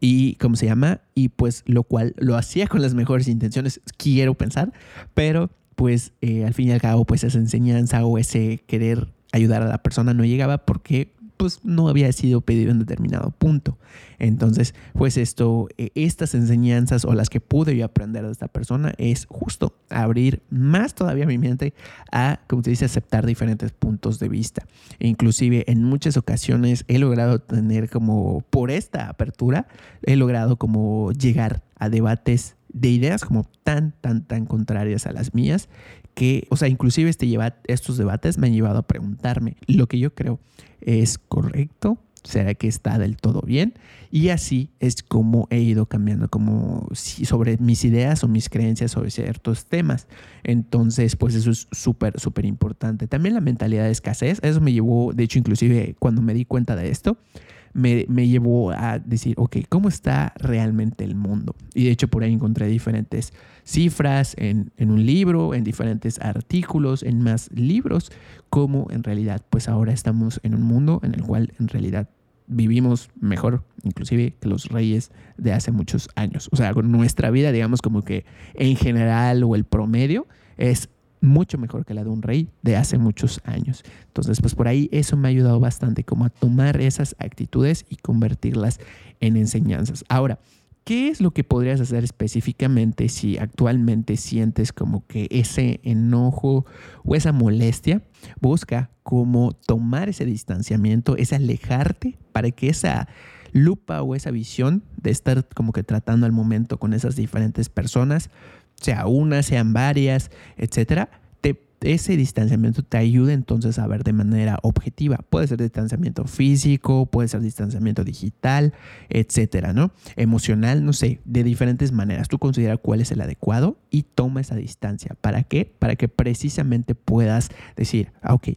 [SPEAKER 1] y cómo se llama y pues lo cual lo hacía con las mejores intenciones quiero pensar pero pues eh, al fin y al cabo pues esa enseñanza o ese querer ayudar a la persona no llegaba porque pues no había sido pedido en determinado punto. Entonces, pues esto, eh, estas enseñanzas o las que pude yo aprender de esta persona es justo abrir más todavía mi mente a, como te dice, aceptar diferentes puntos de vista. E inclusive en muchas ocasiones he logrado tener como, por esta apertura, he logrado como llegar a debates de ideas como tan, tan, tan contrarias a las mías que, o sea, inclusive este lleva, estos debates me han llevado a preguntarme lo que yo creo es correcto, será que está del todo bien y así es como he ido cambiando como sobre mis ideas o mis creencias sobre ciertos temas. Entonces pues eso es súper súper importante. También la mentalidad de escasez eso me llevó de hecho inclusive cuando me di cuenta de esto me, llevó a decir, ok, ¿cómo está realmente el mundo? Y de hecho por ahí encontré diferentes cifras en, en un libro, en diferentes artículos, en más libros, cómo en realidad pues ahora estamos en un mundo en el cual en realidad vivimos mejor, inclusive que los reyes de hace muchos años. O sea, nuestra vida, digamos como que en general o el promedio es mucho mejor que la de un rey de hace muchos años. Entonces, pues por ahí eso me ha ayudado bastante como a tomar esas actitudes y convertirlas en enseñanzas. Ahora, ¿qué es lo que podrías hacer específicamente si actualmente sientes como que ese enojo o esa molestia? Busca cómo tomar ese distanciamiento, es alejarte para que esa lupa o esa visión de estar como que tratando al momento con esas diferentes personas sea una, sean varias, etcétera, ese distanciamiento te ayuda entonces a ver de manera objetiva. Puede ser distanciamiento físico, puede ser distanciamiento digital, etcétera, ¿no? Emocional, no sé, de diferentes maneras. Tú considera cuál es el adecuado y toma esa distancia. ¿Para qué? Para que precisamente puedas decir, ah, ok,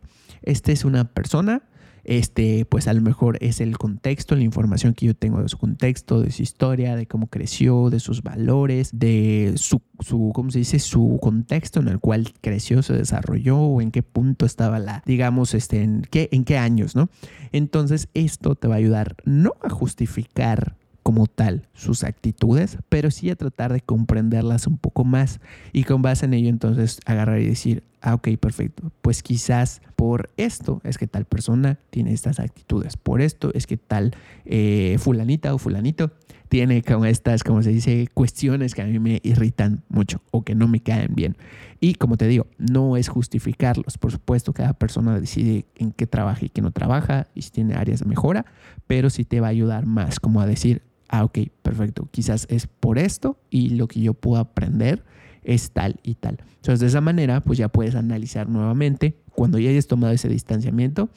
[SPEAKER 1] esta es una persona este, pues a lo mejor es el contexto, la información que yo tengo de su contexto, de su historia, de cómo creció, de sus valores, de su, su ¿cómo se dice? Su contexto en el cual creció, se desarrolló o en qué punto estaba la, digamos, este, en qué, en qué años, ¿no? Entonces esto te va a ayudar no a justificar como tal sus actitudes, pero sí a tratar de comprenderlas un poco más y con base en ello entonces agarrar y decir, ah, ok, perfecto, pues quizás por esto es que tal persona tiene estas actitudes, por esto es que tal eh, fulanita o fulanito tiene como estas, como se dice, cuestiones que a mí me irritan mucho o que no me caen bien. Y como te digo, no es justificarlos. Por supuesto, cada persona decide en qué trabaja y qué no trabaja y si tiene áreas de mejora, pero sí te va a ayudar más como a decir, ah, ok, perfecto, quizás es por esto y lo que yo puedo aprender es tal y tal. Entonces, de esa manera, pues ya puedes analizar nuevamente. Cuando ya hayas tomado ese distanciamiento,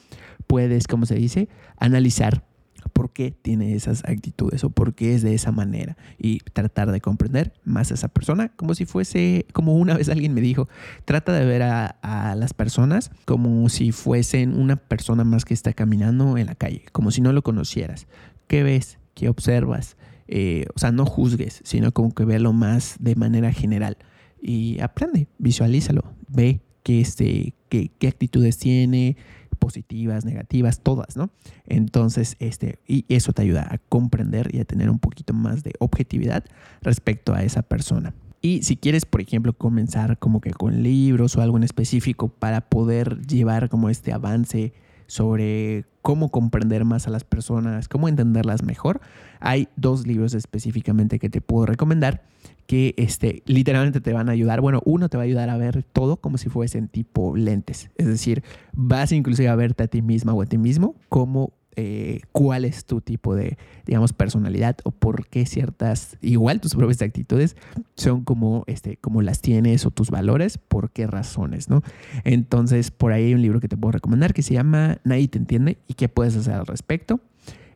[SPEAKER 1] puedes, como se dice, analizar por qué tiene esas actitudes o por qué es de esa manera y tratar de comprender más a esa persona como si fuese, como una vez alguien me dijo, trata de ver a, a las personas como si fuesen una persona más que está caminando en la calle, como si no lo conocieras. ¿Qué ves? Que observas. Eh, o sea, no juzgues, sino como que véalo más de manera general. Y aprende, visualízalo, ve qué, este, qué, qué actitudes tiene, positivas, negativas, todas, ¿no? Entonces, este, y eso te ayuda a comprender y a tener un poquito más de objetividad respecto a esa persona. Y si quieres, por ejemplo, comenzar como que con libros o algo en específico para poder llevar como este avance sobre cómo comprender más a las personas, cómo entenderlas mejor, hay dos libros específicamente que te puedo recomendar que este, literalmente te van a ayudar. Bueno, uno te va a ayudar a ver todo como si fuesen tipo lentes. Es decir, vas inclusive a verte a ti misma o a ti mismo como eh, cuál es tu tipo de, digamos, personalidad o por qué ciertas, igual tus propias actitudes son como, este, como las tienes o tus valores, por qué razones, ¿no? Entonces, por ahí hay un libro que te puedo recomendar que se llama Nadie te entiende y qué puedes hacer al respecto.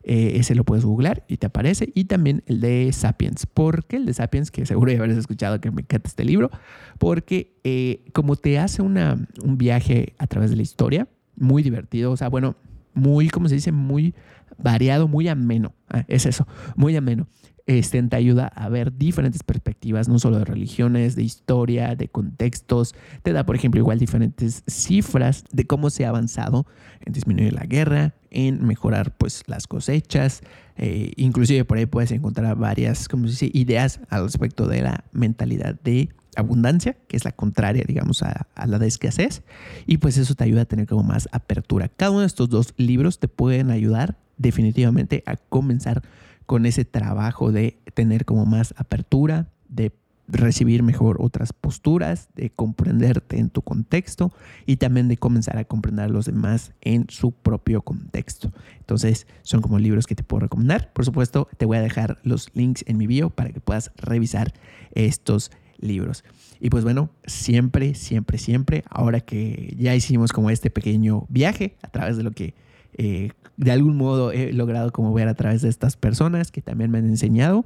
[SPEAKER 1] Eh, ese lo puedes googlear y te aparece. Y también el de Sapiens. ¿Por qué el de Sapiens? Que seguro ya habrás escuchado que me encanta este libro. Porque eh, como te hace una, un viaje a través de la historia, muy divertido. O sea, bueno, muy, como se dice, muy variado, muy ameno. Ah, es eso, muy ameno. Este, te ayuda a ver diferentes perspectivas, no solo de religiones, de historia, de contextos. Te da, por ejemplo, igual diferentes cifras de cómo se ha avanzado en disminuir la guerra, en mejorar pues las cosechas. Eh, inclusive por ahí puedes encontrar varias como dice, ideas al respecto de la mentalidad de abundancia, que es la contraria, digamos, a, a, la de escasez. Y pues eso te ayuda a tener como más apertura. Cada uno de estos dos libros te pueden ayudar definitivamente a comenzar con ese trabajo de tener como más apertura, de recibir mejor otras posturas, de comprenderte en tu contexto y también de comenzar a comprender a los demás en su propio contexto. Entonces, son como libros que te puedo recomendar. Por supuesto, te voy a dejar los links en mi bio para que puedas revisar estos libros. Y pues bueno, siempre, siempre, siempre, ahora que ya hicimos como este pequeño viaje a través de lo que eh, de algún modo he logrado como ver a través de estas personas que también me han enseñado.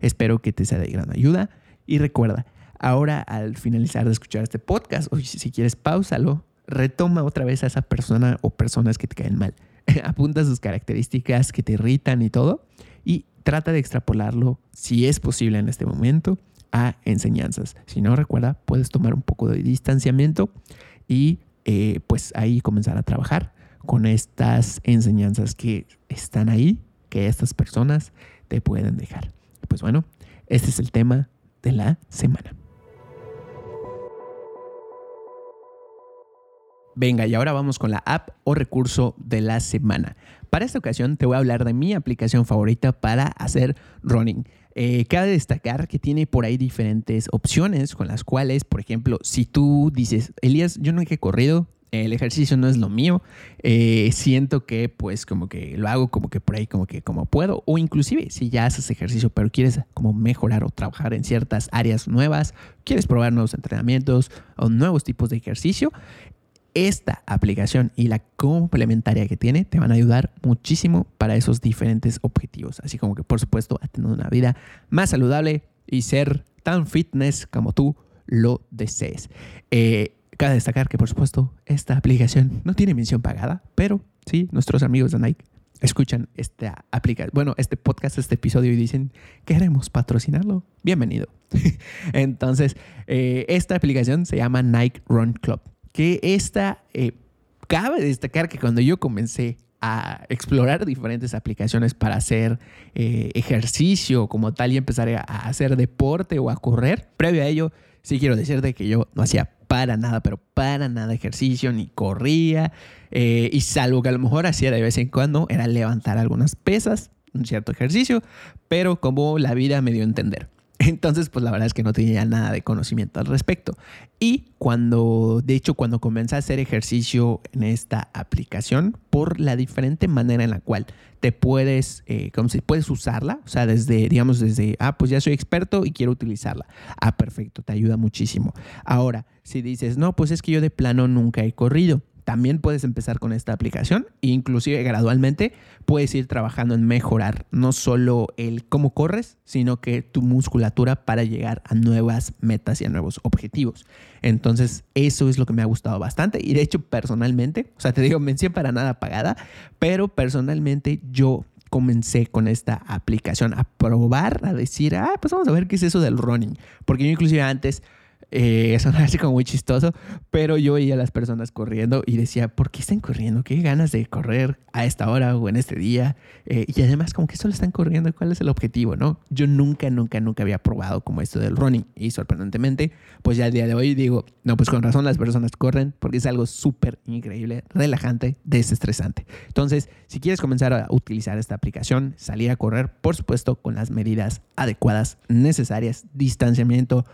[SPEAKER 1] Espero que te sea de gran ayuda. Y recuerda, ahora al finalizar de escuchar este podcast, o si quieres, pausalo, retoma otra vez a esa persona o personas que te caen mal. *laughs* Apunta sus características que te irritan y todo. Y trata de extrapolarlo, si es posible en este momento, a enseñanzas. Si no, recuerda, puedes tomar un poco de distanciamiento y eh, pues ahí comenzar a trabajar con estas enseñanzas que están ahí, que estas personas te pueden dejar. Pues bueno, este es el tema de la semana. Venga, y ahora vamos con la app o recurso de la semana. Para esta ocasión te voy a hablar de mi aplicación favorita para hacer running. Eh, cabe destacar que tiene por ahí diferentes opciones con las cuales, por ejemplo, si tú dices, Elías, yo no he corrido, el ejercicio no es lo mío, eh, siento que pues como que lo hago como que por ahí como que como puedo o inclusive si ya haces ejercicio pero quieres como mejorar o trabajar en ciertas áreas nuevas, quieres probar nuevos entrenamientos o nuevos tipos de ejercicio, esta aplicación y la complementaria que tiene te van a ayudar muchísimo para esos diferentes objetivos, así como que por supuesto a tener una vida más saludable y ser tan fitness como tú lo desees. Eh, Cabe destacar que, por supuesto, esta aplicación no tiene mención pagada, pero sí, nuestros amigos de Nike escuchan esta aplicación, bueno, este podcast, este episodio y dicen, queremos patrocinarlo. Bienvenido. *laughs* Entonces, eh, esta aplicación se llama Nike Run Club, que esta, eh, cabe destacar que cuando yo comencé a explorar diferentes aplicaciones para hacer eh, ejercicio como tal y empezar a hacer deporte o a correr, previo a ello, sí quiero decirte que yo no hacía para nada, pero para nada ejercicio, ni corría. Eh, y salvo que a lo mejor hacía de vez en cuando, era levantar algunas pesas, un cierto ejercicio, pero como la vida me dio a entender. Entonces, pues la verdad es que no tenía nada de conocimiento al respecto. Y cuando, de hecho, cuando comencé a hacer ejercicio en esta aplicación, por la diferente manera en la cual te puedes, eh, como si puedes usarla, o sea, desde, digamos, desde, ah, pues ya soy experto y quiero utilizarla. Ah, perfecto, te ayuda muchísimo. Ahora, si dices, no, pues es que yo de plano nunca he corrido también puedes empezar con esta aplicación. E inclusive gradualmente puedes ir trabajando en mejorar no solo el cómo corres, sino que tu musculatura para llegar a nuevas metas y a nuevos objetivos. Entonces, eso es lo que me ha gustado bastante. Y de hecho personalmente, o sea, te digo, mención para nada pagada, pero personalmente yo comencé con esta aplicación a probar, a decir, ah, pues vamos a ver qué es eso del running, porque yo inclusive antes eh, eso así como muy chistoso, pero yo veía a las personas corriendo y decía, ¿por qué están corriendo? ¿Qué ganas de correr a esta hora o en este día? Eh, y además, como que solo están corriendo, ¿cuál es el objetivo? no Yo nunca, nunca, nunca había probado como esto del running y sorprendentemente, pues ya al día de hoy digo, no, pues con razón las personas corren porque es algo súper increíble, relajante, desestresante. Entonces, si quieres comenzar a utilizar esta aplicación, salir a correr, por supuesto, con las medidas adecuadas, necesarias, distanciamiento,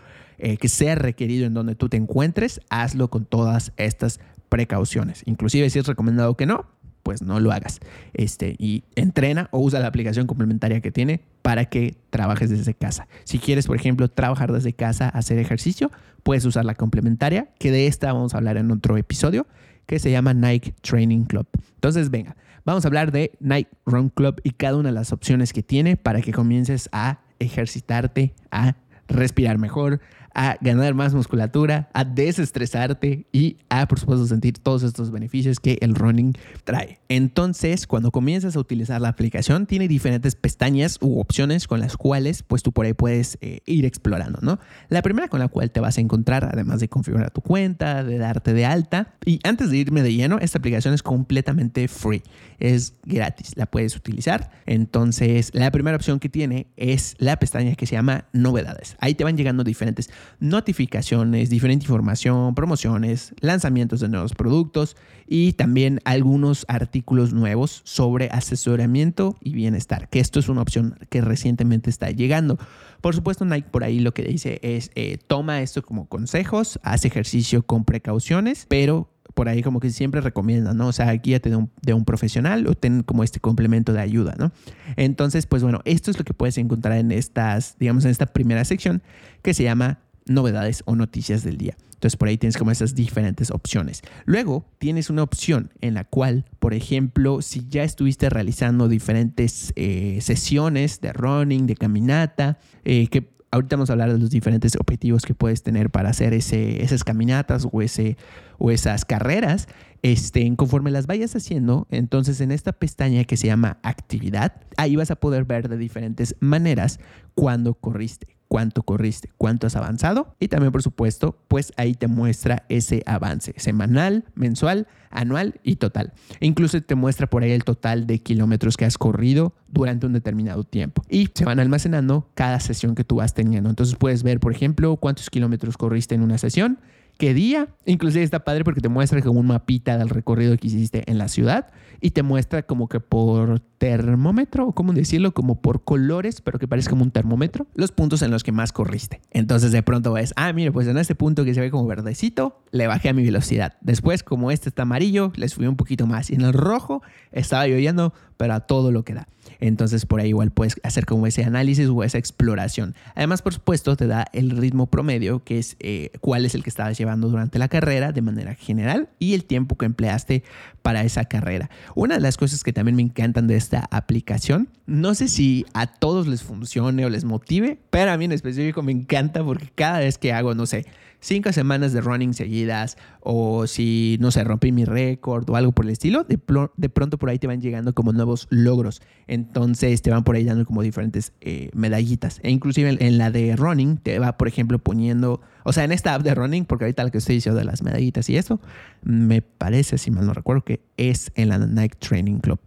[SPEAKER 1] eh, que sea requerido en donde tú te encuentres, hazlo con todas estas precauciones. Inclusive si es recomendado que no, pues no lo hagas. Este, y entrena o usa la aplicación complementaria que tiene para que trabajes desde casa. Si quieres, por ejemplo, trabajar desde casa, hacer ejercicio, puedes usar la complementaria, que de esta vamos a hablar en otro episodio, que se llama Nike Training Club. Entonces, venga, vamos a hablar de Nike Run Club y cada una de las opciones que tiene para que comiences a ejercitarte, a respirar mejor, a ganar más musculatura, a desestresarte y a, por supuesto, sentir todos estos beneficios que el running trae. Entonces, cuando comienzas a utilizar la aplicación, tiene diferentes pestañas u opciones con las cuales, pues tú por ahí puedes eh, ir explorando, ¿no? La primera con la cual te vas a encontrar, además de configurar tu cuenta, de darte de alta, y antes de irme de lleno, esta aplicación es completamente free, es gratis, la puedes utilizar. Entonces, la primera opción que tiene es la pestaña que se llama novedades. Ahí te van llegando diferentes notificaciones, diferente información, promociones, lanzamientos de nuevos productos y también algunos artículos nuevos sobre asesoramiento y bienestar, que esto es una opción que recientemente está llegando. Por supuesto, Nike por ahí lo que dice es, eh, toma esto como consejos, haz ejercicio con precauciones, pero por ahí como que siempre recomiendan, ¿no? O sea, guíate de un, de un profesional o ten como este complemento de ayuda, ¿no? Entonces, pues bueno, esto es lo que puedes encontrar en estas, digamos, en esta primera sección que se llama novedades o noticias del día. Entonces por ahí tienes como esas diferentes opciones. Luego tienes una opción en la cual, por ejemplo, si ya estuviste realizando diferentes eh, sesiones de running, de caminata, eh, que ahorita vamos a hablar de los diferentes objetivos que puedes tener para hacer ese, esas caminatas o, ese, o esas carreras. Este, conforme las vayas haciendo, entonces en esta pestaña que se llama actividad, ahí vas a poder ver de diferentes maneras cuándo corriste, cuánto corriste, cuánto has avanzado y también por supuesto pues ahí te muestra ese avance semanal, mensual, anual y total. Incluso te muestra por ahí el total de kilómetros que has corrido durante un determinado tiempo y se van almacenando cada sesión que tú vas teniendo. Entonces puedes ver por ejemplo cuántos kilómetros corriste en una sesión qué día. Inclusive está padre porque te muestra como un mapita del recorrido que hiciste en la ciudad y te muestra como que por termómetro, o cómo decirlo, como por colores, pero que parece como un termómetro, los puntos en los que más corriste. Entonces de pronto ves, ah, mire, pues en este punto que se ve como verdecito, le bajé a mi velocidad. Después, como este está amarillo, le subí un poquito más. Y en el rojo estaba lloviendo, pero a todo lo que da. Entonces por ahí igual puedes hacer como ese análisis o esa exploración. Además, por supuesto, te da el ritmo promedio, que es eh, cuál es el que estabas llevando durante la carrera de manera general y el tiempo que empleaste para esa carrera. Una de las cosas que también me encantan de esta aplicación, no sé si a todos les funcione o les motive, pero a mí en específico me encanta porque cada vez que hago, no sé, cinco semanas de running seguidas o si, no sé, rompí mi récord o algo por el estilo, de, de, pronto por ahí te van llegando como nuevos logros. Entonces te van por ahí dando como diferentes eh, medallitas. E inclusive en, la de running te va, por ejemplo, poniendo, o sea, en esta app de running, porque ahorita lo que estoy diciendo de las medallitas y eso, me parece, si mal no recuerdo, que es en la Nike Training Club.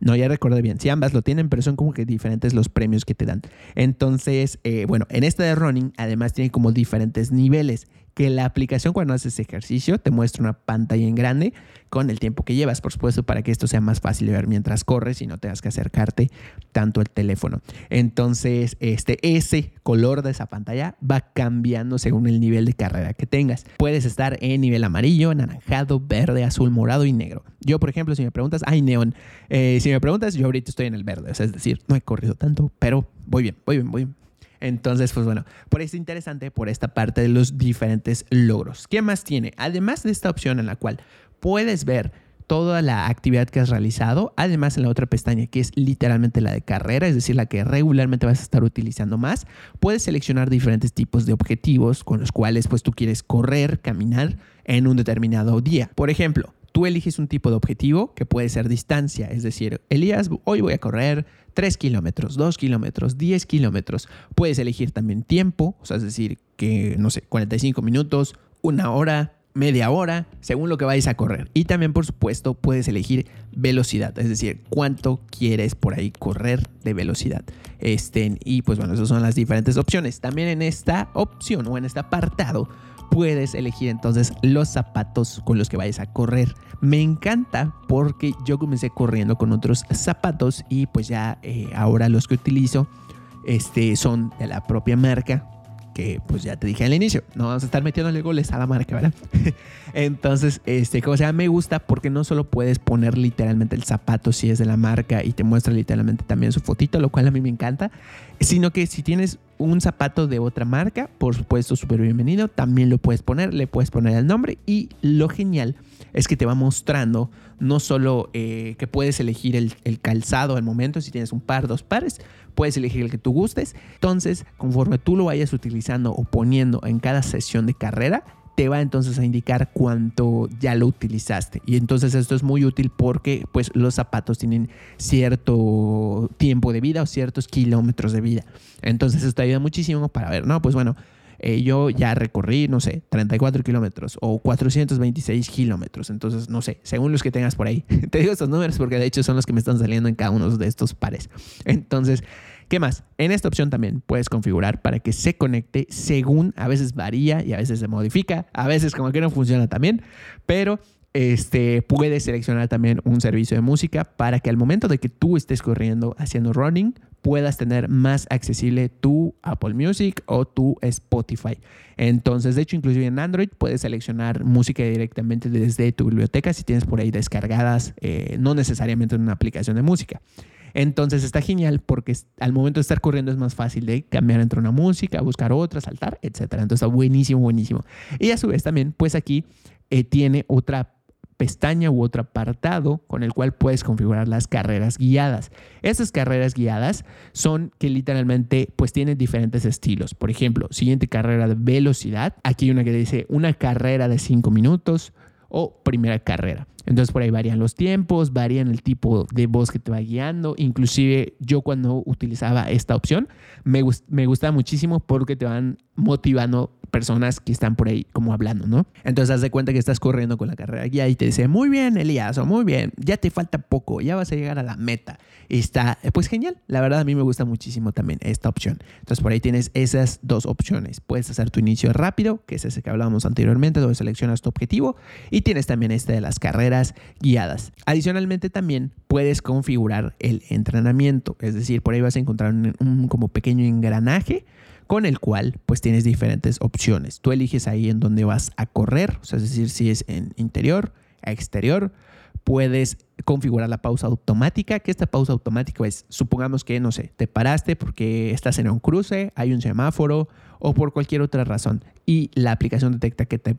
[SPEAKER 1] No, ya recuerdo bien. Sí, ambas lo tienen, pero son como que diferentes los premios que te dan. Entonces, eh, bueno, en esta de running, además tiene como diferentes niveles que la aplicación cuando haces ejercicio te muestra una pantalla en grande con el tiempo que llevas, por supuesto, para que esto sea más fácil de ver mientras corres y no tengas que acercarte tanto al teléfono. Entonces, este, ese color de esa pantalla va cambiando según el nivel de carrera que tengas. Puedes estar en nivel amarillo, anaranjado, verde, azul, morado y negro. Yo, por ejemplo, si me preguntas, hay neón. Eh, si me preguntas, yo ahorita estoy en el verde, es decir, no he corrido tanto, pero voy bien, voy bien, voy bien. Entonces, pues bueno, por eso es interesante por esta parte de los diferentes logros. ¿Qué más tiene? Además de esta opción en la cual puedes ver toda la actividad que has realizado, además en la otra pestaña que es literalmente la de carrera, es decir, la que regularmente vas a estar utilizando más, puedes seleccionar diferentes tipos de objetivos con los cuales pues tú quieres correr, caminar en un determinado día. Por ejemplo, tú eliges un tipo de objetivo que puede ser distancia, es decir, Elías, hoy voy a correr 3 kilómetros, 2 kilómetros, 10 kilómetros. Puedes elegir también tiempo, o sea, es decir, que, no sé, 45 minutos, una hora, media hora, según lo que vayas a correr. Y también, por supuesto, puedes elegir velocidad, es decir, cuánto quieres por ahí correr de velocidad. Este, y pues bueno, esas son las diferentes opciones. También en esta opción o en este apartado puedes elegir entonces los zapatos con los que vayas a correr. Me encanta porque yo comencé corriendo con otros zapatos y pues ya eh, ahora los que utilizo este, son de la propia marca que pues ya te dije al inicio, no vamos a estar metiéndole goles a la marca, ¿verdad? *laughs* Entonces, este, como sea, me gusta porque no solo puedes poner literalmente el zapato si es de la marca y te muestra literalmente también su fotito, lo cual a mí me encanta, sino que si tienes un zapato de otra marca, por supuesto, súper bienvenido. También lo puedes poner, le puedes poner el nombre. Y lo genial es que te va mostrando no solo eh, que puedes elegir el, el, calzado al momento, si tienes un par, dos pares, puedes elegir el que tú gustes. Entonces, conforme tú lo vayas utilizando o poniendo en cada sesión de carrera, te va entonces a indicar cuánto ya lo utilizaste. Y entonces esto es muy útil porque pues los zapatos tienen cierto tiempo de vida o ciertos kilómetros de vida. Entonces esto ayuda muchísimo para ver, no, pues bueno, eh, yo ya recorrí, no sé, 34 kilómetros o 426 kilómetros. Entonces, no sé, según los que tengas por ahí. *laughs* Te digo estos números porque de hecho son los que me están saliendo en cada uno de estos pares. Entonces, ¿Qué más? En esta opción también puedes configurar para que se conecte según, a veces varía y a veces se modifica, a veces como que no funciona también, pero este, puedes seleccionar también un servicio de música para que al momento de que tú estés corriendo haciendo running, puedas tener más accesible tu Apple Music o tu Spotify. Entonces, de hecho, inclusive en Android puedes seleccionar música directamente desde tu biblioteca si tienes por ahí descargadas, eh, no necesariamente en una aplicación de música. Entonces está genial porque al momento de estar corriendo es más fácil de cambiar entre una música, buscar otra, saltar, etc. Entonces está buenísimo, buenísimo. Y a su vez también, pues aquí eh, tiene otra pestaña u otro apartado con el cual puedes configurar las carreras guiadas. Esas carreras guiadas son que literalmente pues tienen diferentes estilos. Por ejemplo, siguiente carrera de velocidad. Aquí hay una que dice una carrera de 5 minutos o primera carrera. Entonces por ahí varían los tiempos, varían el tipo de voz que te va guiando. Inclusive yo cuando utilizaba esta opción me, me gusta muchísimo porque te van motivando personas que están por ahí como hablando, ¿no? Entonces haz de cuenta que estás corriendo con la carrera guía y te dice, muy bien, Elías, o muy bien, ya te falta poco, ya vas a llegar a la meta. Y está, pues genial. La verdad a mí me gusta muchísimo también esta opción. Entonces por ahí tienes esas dos opciones. Puedes hacer tu inicio rápido, que es ese que hablábamos anteriormente, donde seleccionas tu objetivo. Y tienes también este de las carreras guiadas. Adicionalmente también puedes configurar el entrenamiento. Es decir, por ahí vas a encontrar un como pequeño engranaje con el cual pues tienes diferentes opciones. Tú eliges ahí en dónde vas a correr, es decir, si es en interior, exterior, puedes configurar la pausa automática, que esta pausa automática es, supongamos que, no sé, te paraste porque estás en un cruce, hay un semáforo o por cualquier otra razón y la aplicación detecta que te,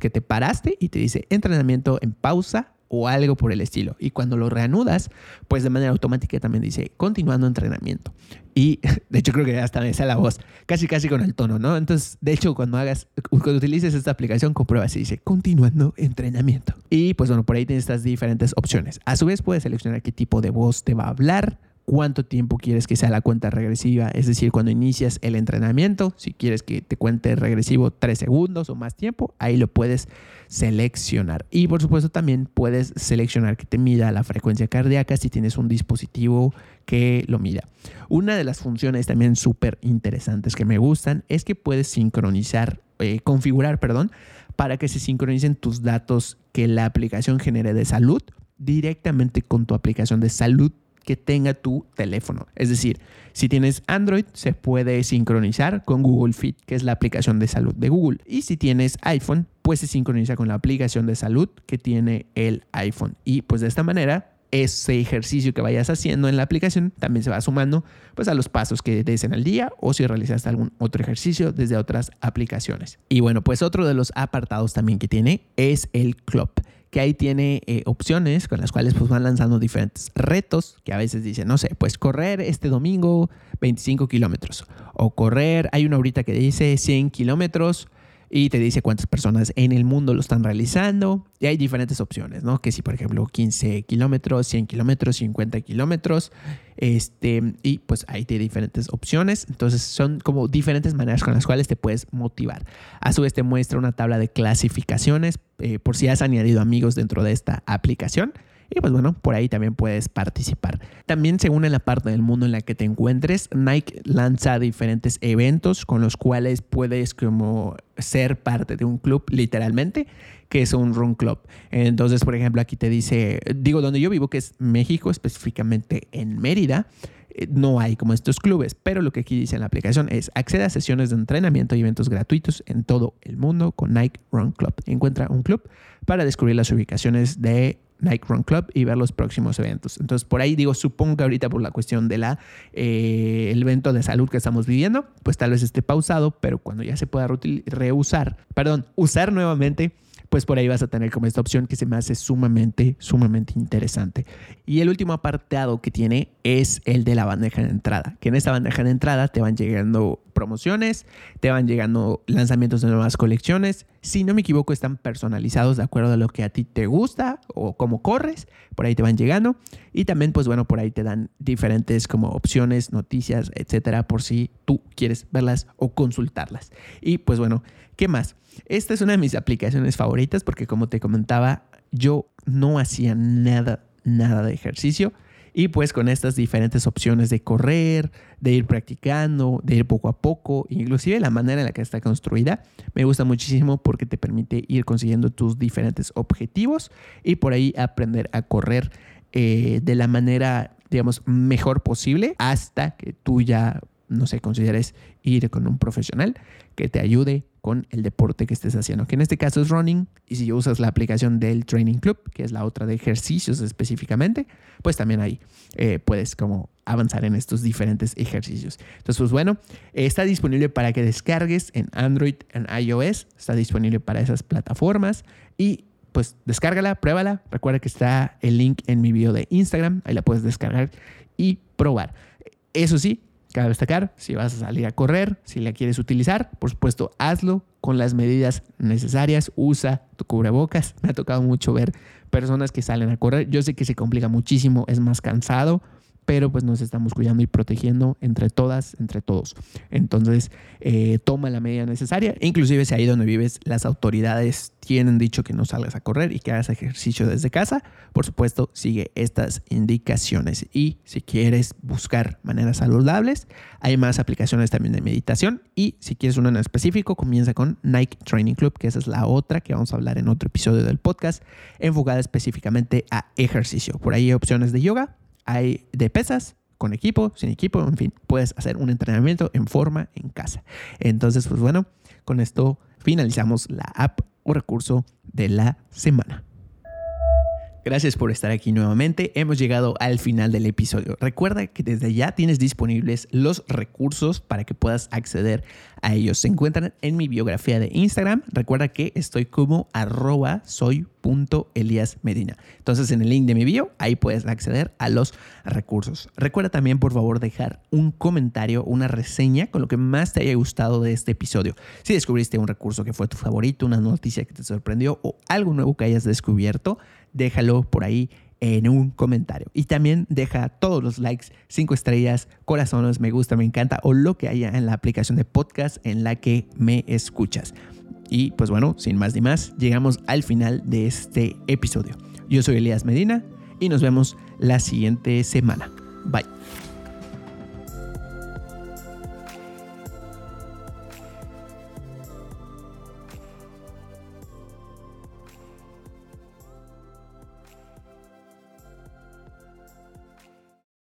[SPEAKER 1] que te paraste y te dice entrenamiento en pausa o algo por el estilo. Y cuando lo reanudas, pues de manera automática también dice continuando entrenamiento. Y *laughs* de hecho creo que hasta me sale la voz, casi casi con el tono, ¿no? Entonces, de hecho, cuando hagas, cuando utilices esta aplicación, comprueba si dice continuando entrenamiento. Y pues bueno, por ahí tienes estas diferentes opciones. A su vez puedes seleccionar qué tipo de voz te va a hablar, cuánto tiempo quieres que sea la cuenta regresiva, es decir, cuando inicias el entrenamiento, si quieres que te cuente regresivo 3 segundos o más tiempo, ahí lo puedes seleccionar. Y por supuesto también puedes seleccionar que te mida la frecuencia cardíaca si tienes un dispositivo que lo mida. Una de las funciones también súper interesantes que me gustan es que puedes sincronizar, eh, configurar, perdón, para que se sincronicen tus datos que la aplicación genere de salud directamente con tu aplicación de salud que tenga tu teléfono. Es decir, si tienes Android, se puede sincronizar con Google Fit, que es la aplicación de salud de Google. Y si tienes iPhone, pues se sincroniza con la aplicación de salud que tiene el iPhone. Y pues de esta manera ese ejercicio que vayas haciendo en la aplicación también se va sumando pues a los pasos que des en el día o si realizaste algún otro ejercicio desde otras aplicaciones. Y bueno, pues otro de los apartados también que tiene es el club que ahí tiene eh, opciones con las cuales pues van lanzando diferentes retos que a veces dicen, no sé, pues correr este domingo 25 kilómetros o correr, hay una ahorita que dice 100 kilómetros y te dice cuántas personas en el mundo lo están realizando. Y hay diferentes opciones, ¿no? Que si, por ejemplo, 15 kilómetros, 100 kilómetros, 50 kilómetros, este, y pues ahí te diferentes opciones. Entonces son como diferentes maneras con las cuales te puedes motivar. A su vez te muestra una tabla de clasificaciones eh, por si has añadido amigos dentro de esta aplicación. Y pues bueno, por ahí también puedes participar. También según en la parte del mundo en la que te encuentres, Nike lanza diferentes eventos con los cuales puedes como ser parte de un club literalmente, que es un run club. Entonces, por ejemplo, aquí te dice, digo, donde yo vivo, que es México, específicamente en Mérida, eh, no hay como estos clubes, pero lo que aquí dice en la aplicación es accede a sesiones de entrenamiento y eventos gratuitos en todo el mundo con Nike Run Club. Encuentra un club para descubrir las ubicaciones de Nike Run Club y ver los próximos eventos. Entonces, por ahí digo, supongo que ahorita por la cuestión la eh, evento de salud que estamos viviendo, pues tal vez esté pausado, pero cuando ya se pueda reusar, perdón, usar nuevamente, pues por ahí vas a tener como esta opción que se me hace sumamente, sumamente interesante. Y el último apartado que tiene es el de la bandeja de entrada, que en esta bandeja de entrada te van llegando promociones, te van llegando lanzamientos de nuevas colecciones. Si no me equivoco, están personalizados de acuerdo a lo que a ti te gusta o cómo corres. Por ahí te van llegando. Y también, pues bueno, por ahí te dan diferentes como opciones, noticias, etcétera, por si tú quieres verlas o consultarlas. Y pues bueno, ¿qué más? Esta es una de mis aplicaciones favoritas porque como te comentaba, yo no hacía nada, nada de ejercicio. Y pues con estas diferentes opciones de correr, de ir practicando, de ir poco a poco, inclusive la manera en la que está construida, me gusta muchísimo porque te permite ir consiguiendo tus diferentes objetivos y por ahí aprender a correr eh, de la manera, digamos, mejor posible hasta que tú ya, no sé, consideres ir con un profesional que te ayude con el deporte que estés haciendo, que en este caso es running, y si usas la aplicación del Training Club, que es la otra de ejercicios específicamente, pues también ahí eh, puedes como avanzar en estos diferentes ejercicios. Entonces, pues bueno, está disponible para que descargues en Android, en iOS, está disponible para esas plataformas y pues descárgala, pruébala. Recuerda que está el link en mi video de Instagram, ahí la puedes descargar y probar. Eso sí, Cabe destacar, si vas a salir a correr, si la quieres utilizar, por supuesto, hazlo con las medidas necesarias, usa tu cubrebocas. Me ha tocado mucho ver personas que salen a correr. Yo sé que se complica muchísimo, es más cansado, pero pues nos estamos cuidando y protegiendo entre todas, entre todos. Entonces, eh, toma la medida necesaria. Inclusive si ahí donde vives las autoridades tienen dicho que no salgas a correr y que hagas ejercicio desde casa, por supuesto, sigue estas indicaciones. Y si quieres buscar maneras saludables, hay más aplicaciones también de meditación. Y si quieres una en específico, comienza con Nike Training Club, que esa es la otra que vamos a hablar en otro episodio del podcast, enfocada específicamente a ejercicio. Por ahí hay opciones de yoga, hay de pesas, con equipo, sin equipo, en fin, puedes hacer un entrenamiento en forma en casa. Entonces, pues bueno, con esto finalizamos la app o recurso de la semana. Gracias por estar aquí nuevamente. Hemos llegado al final del episodio. Recuerda que desde ya tienes disponibles los recursos para que puedas acceder a ellos. Se encuentran en mi biografía de Instagram. Recuerda que estoy como arroba medina. Entonces en el link de mi bio, ahí puedes acceder a los recursos. Recuerda también por favor dejar un comentario, una reseña con lo que más te haya gustado de este episodio. Si descubriste un recurso que fue tu favorito, una noticia que te sorprendió o algo nuevo que hayas descubierto, déjalo por ahí en un comentario. Y también deja todos los likes, cinco estrellas, corazones, me gusta, me encanta o lo que haya en la aplicación de podcast en la que me escuchas. Y pues bueno, sin más ni más, llegamos al final de este episodio. Yo soy Elías Medina y nos vemos la siguiente semana. Bye.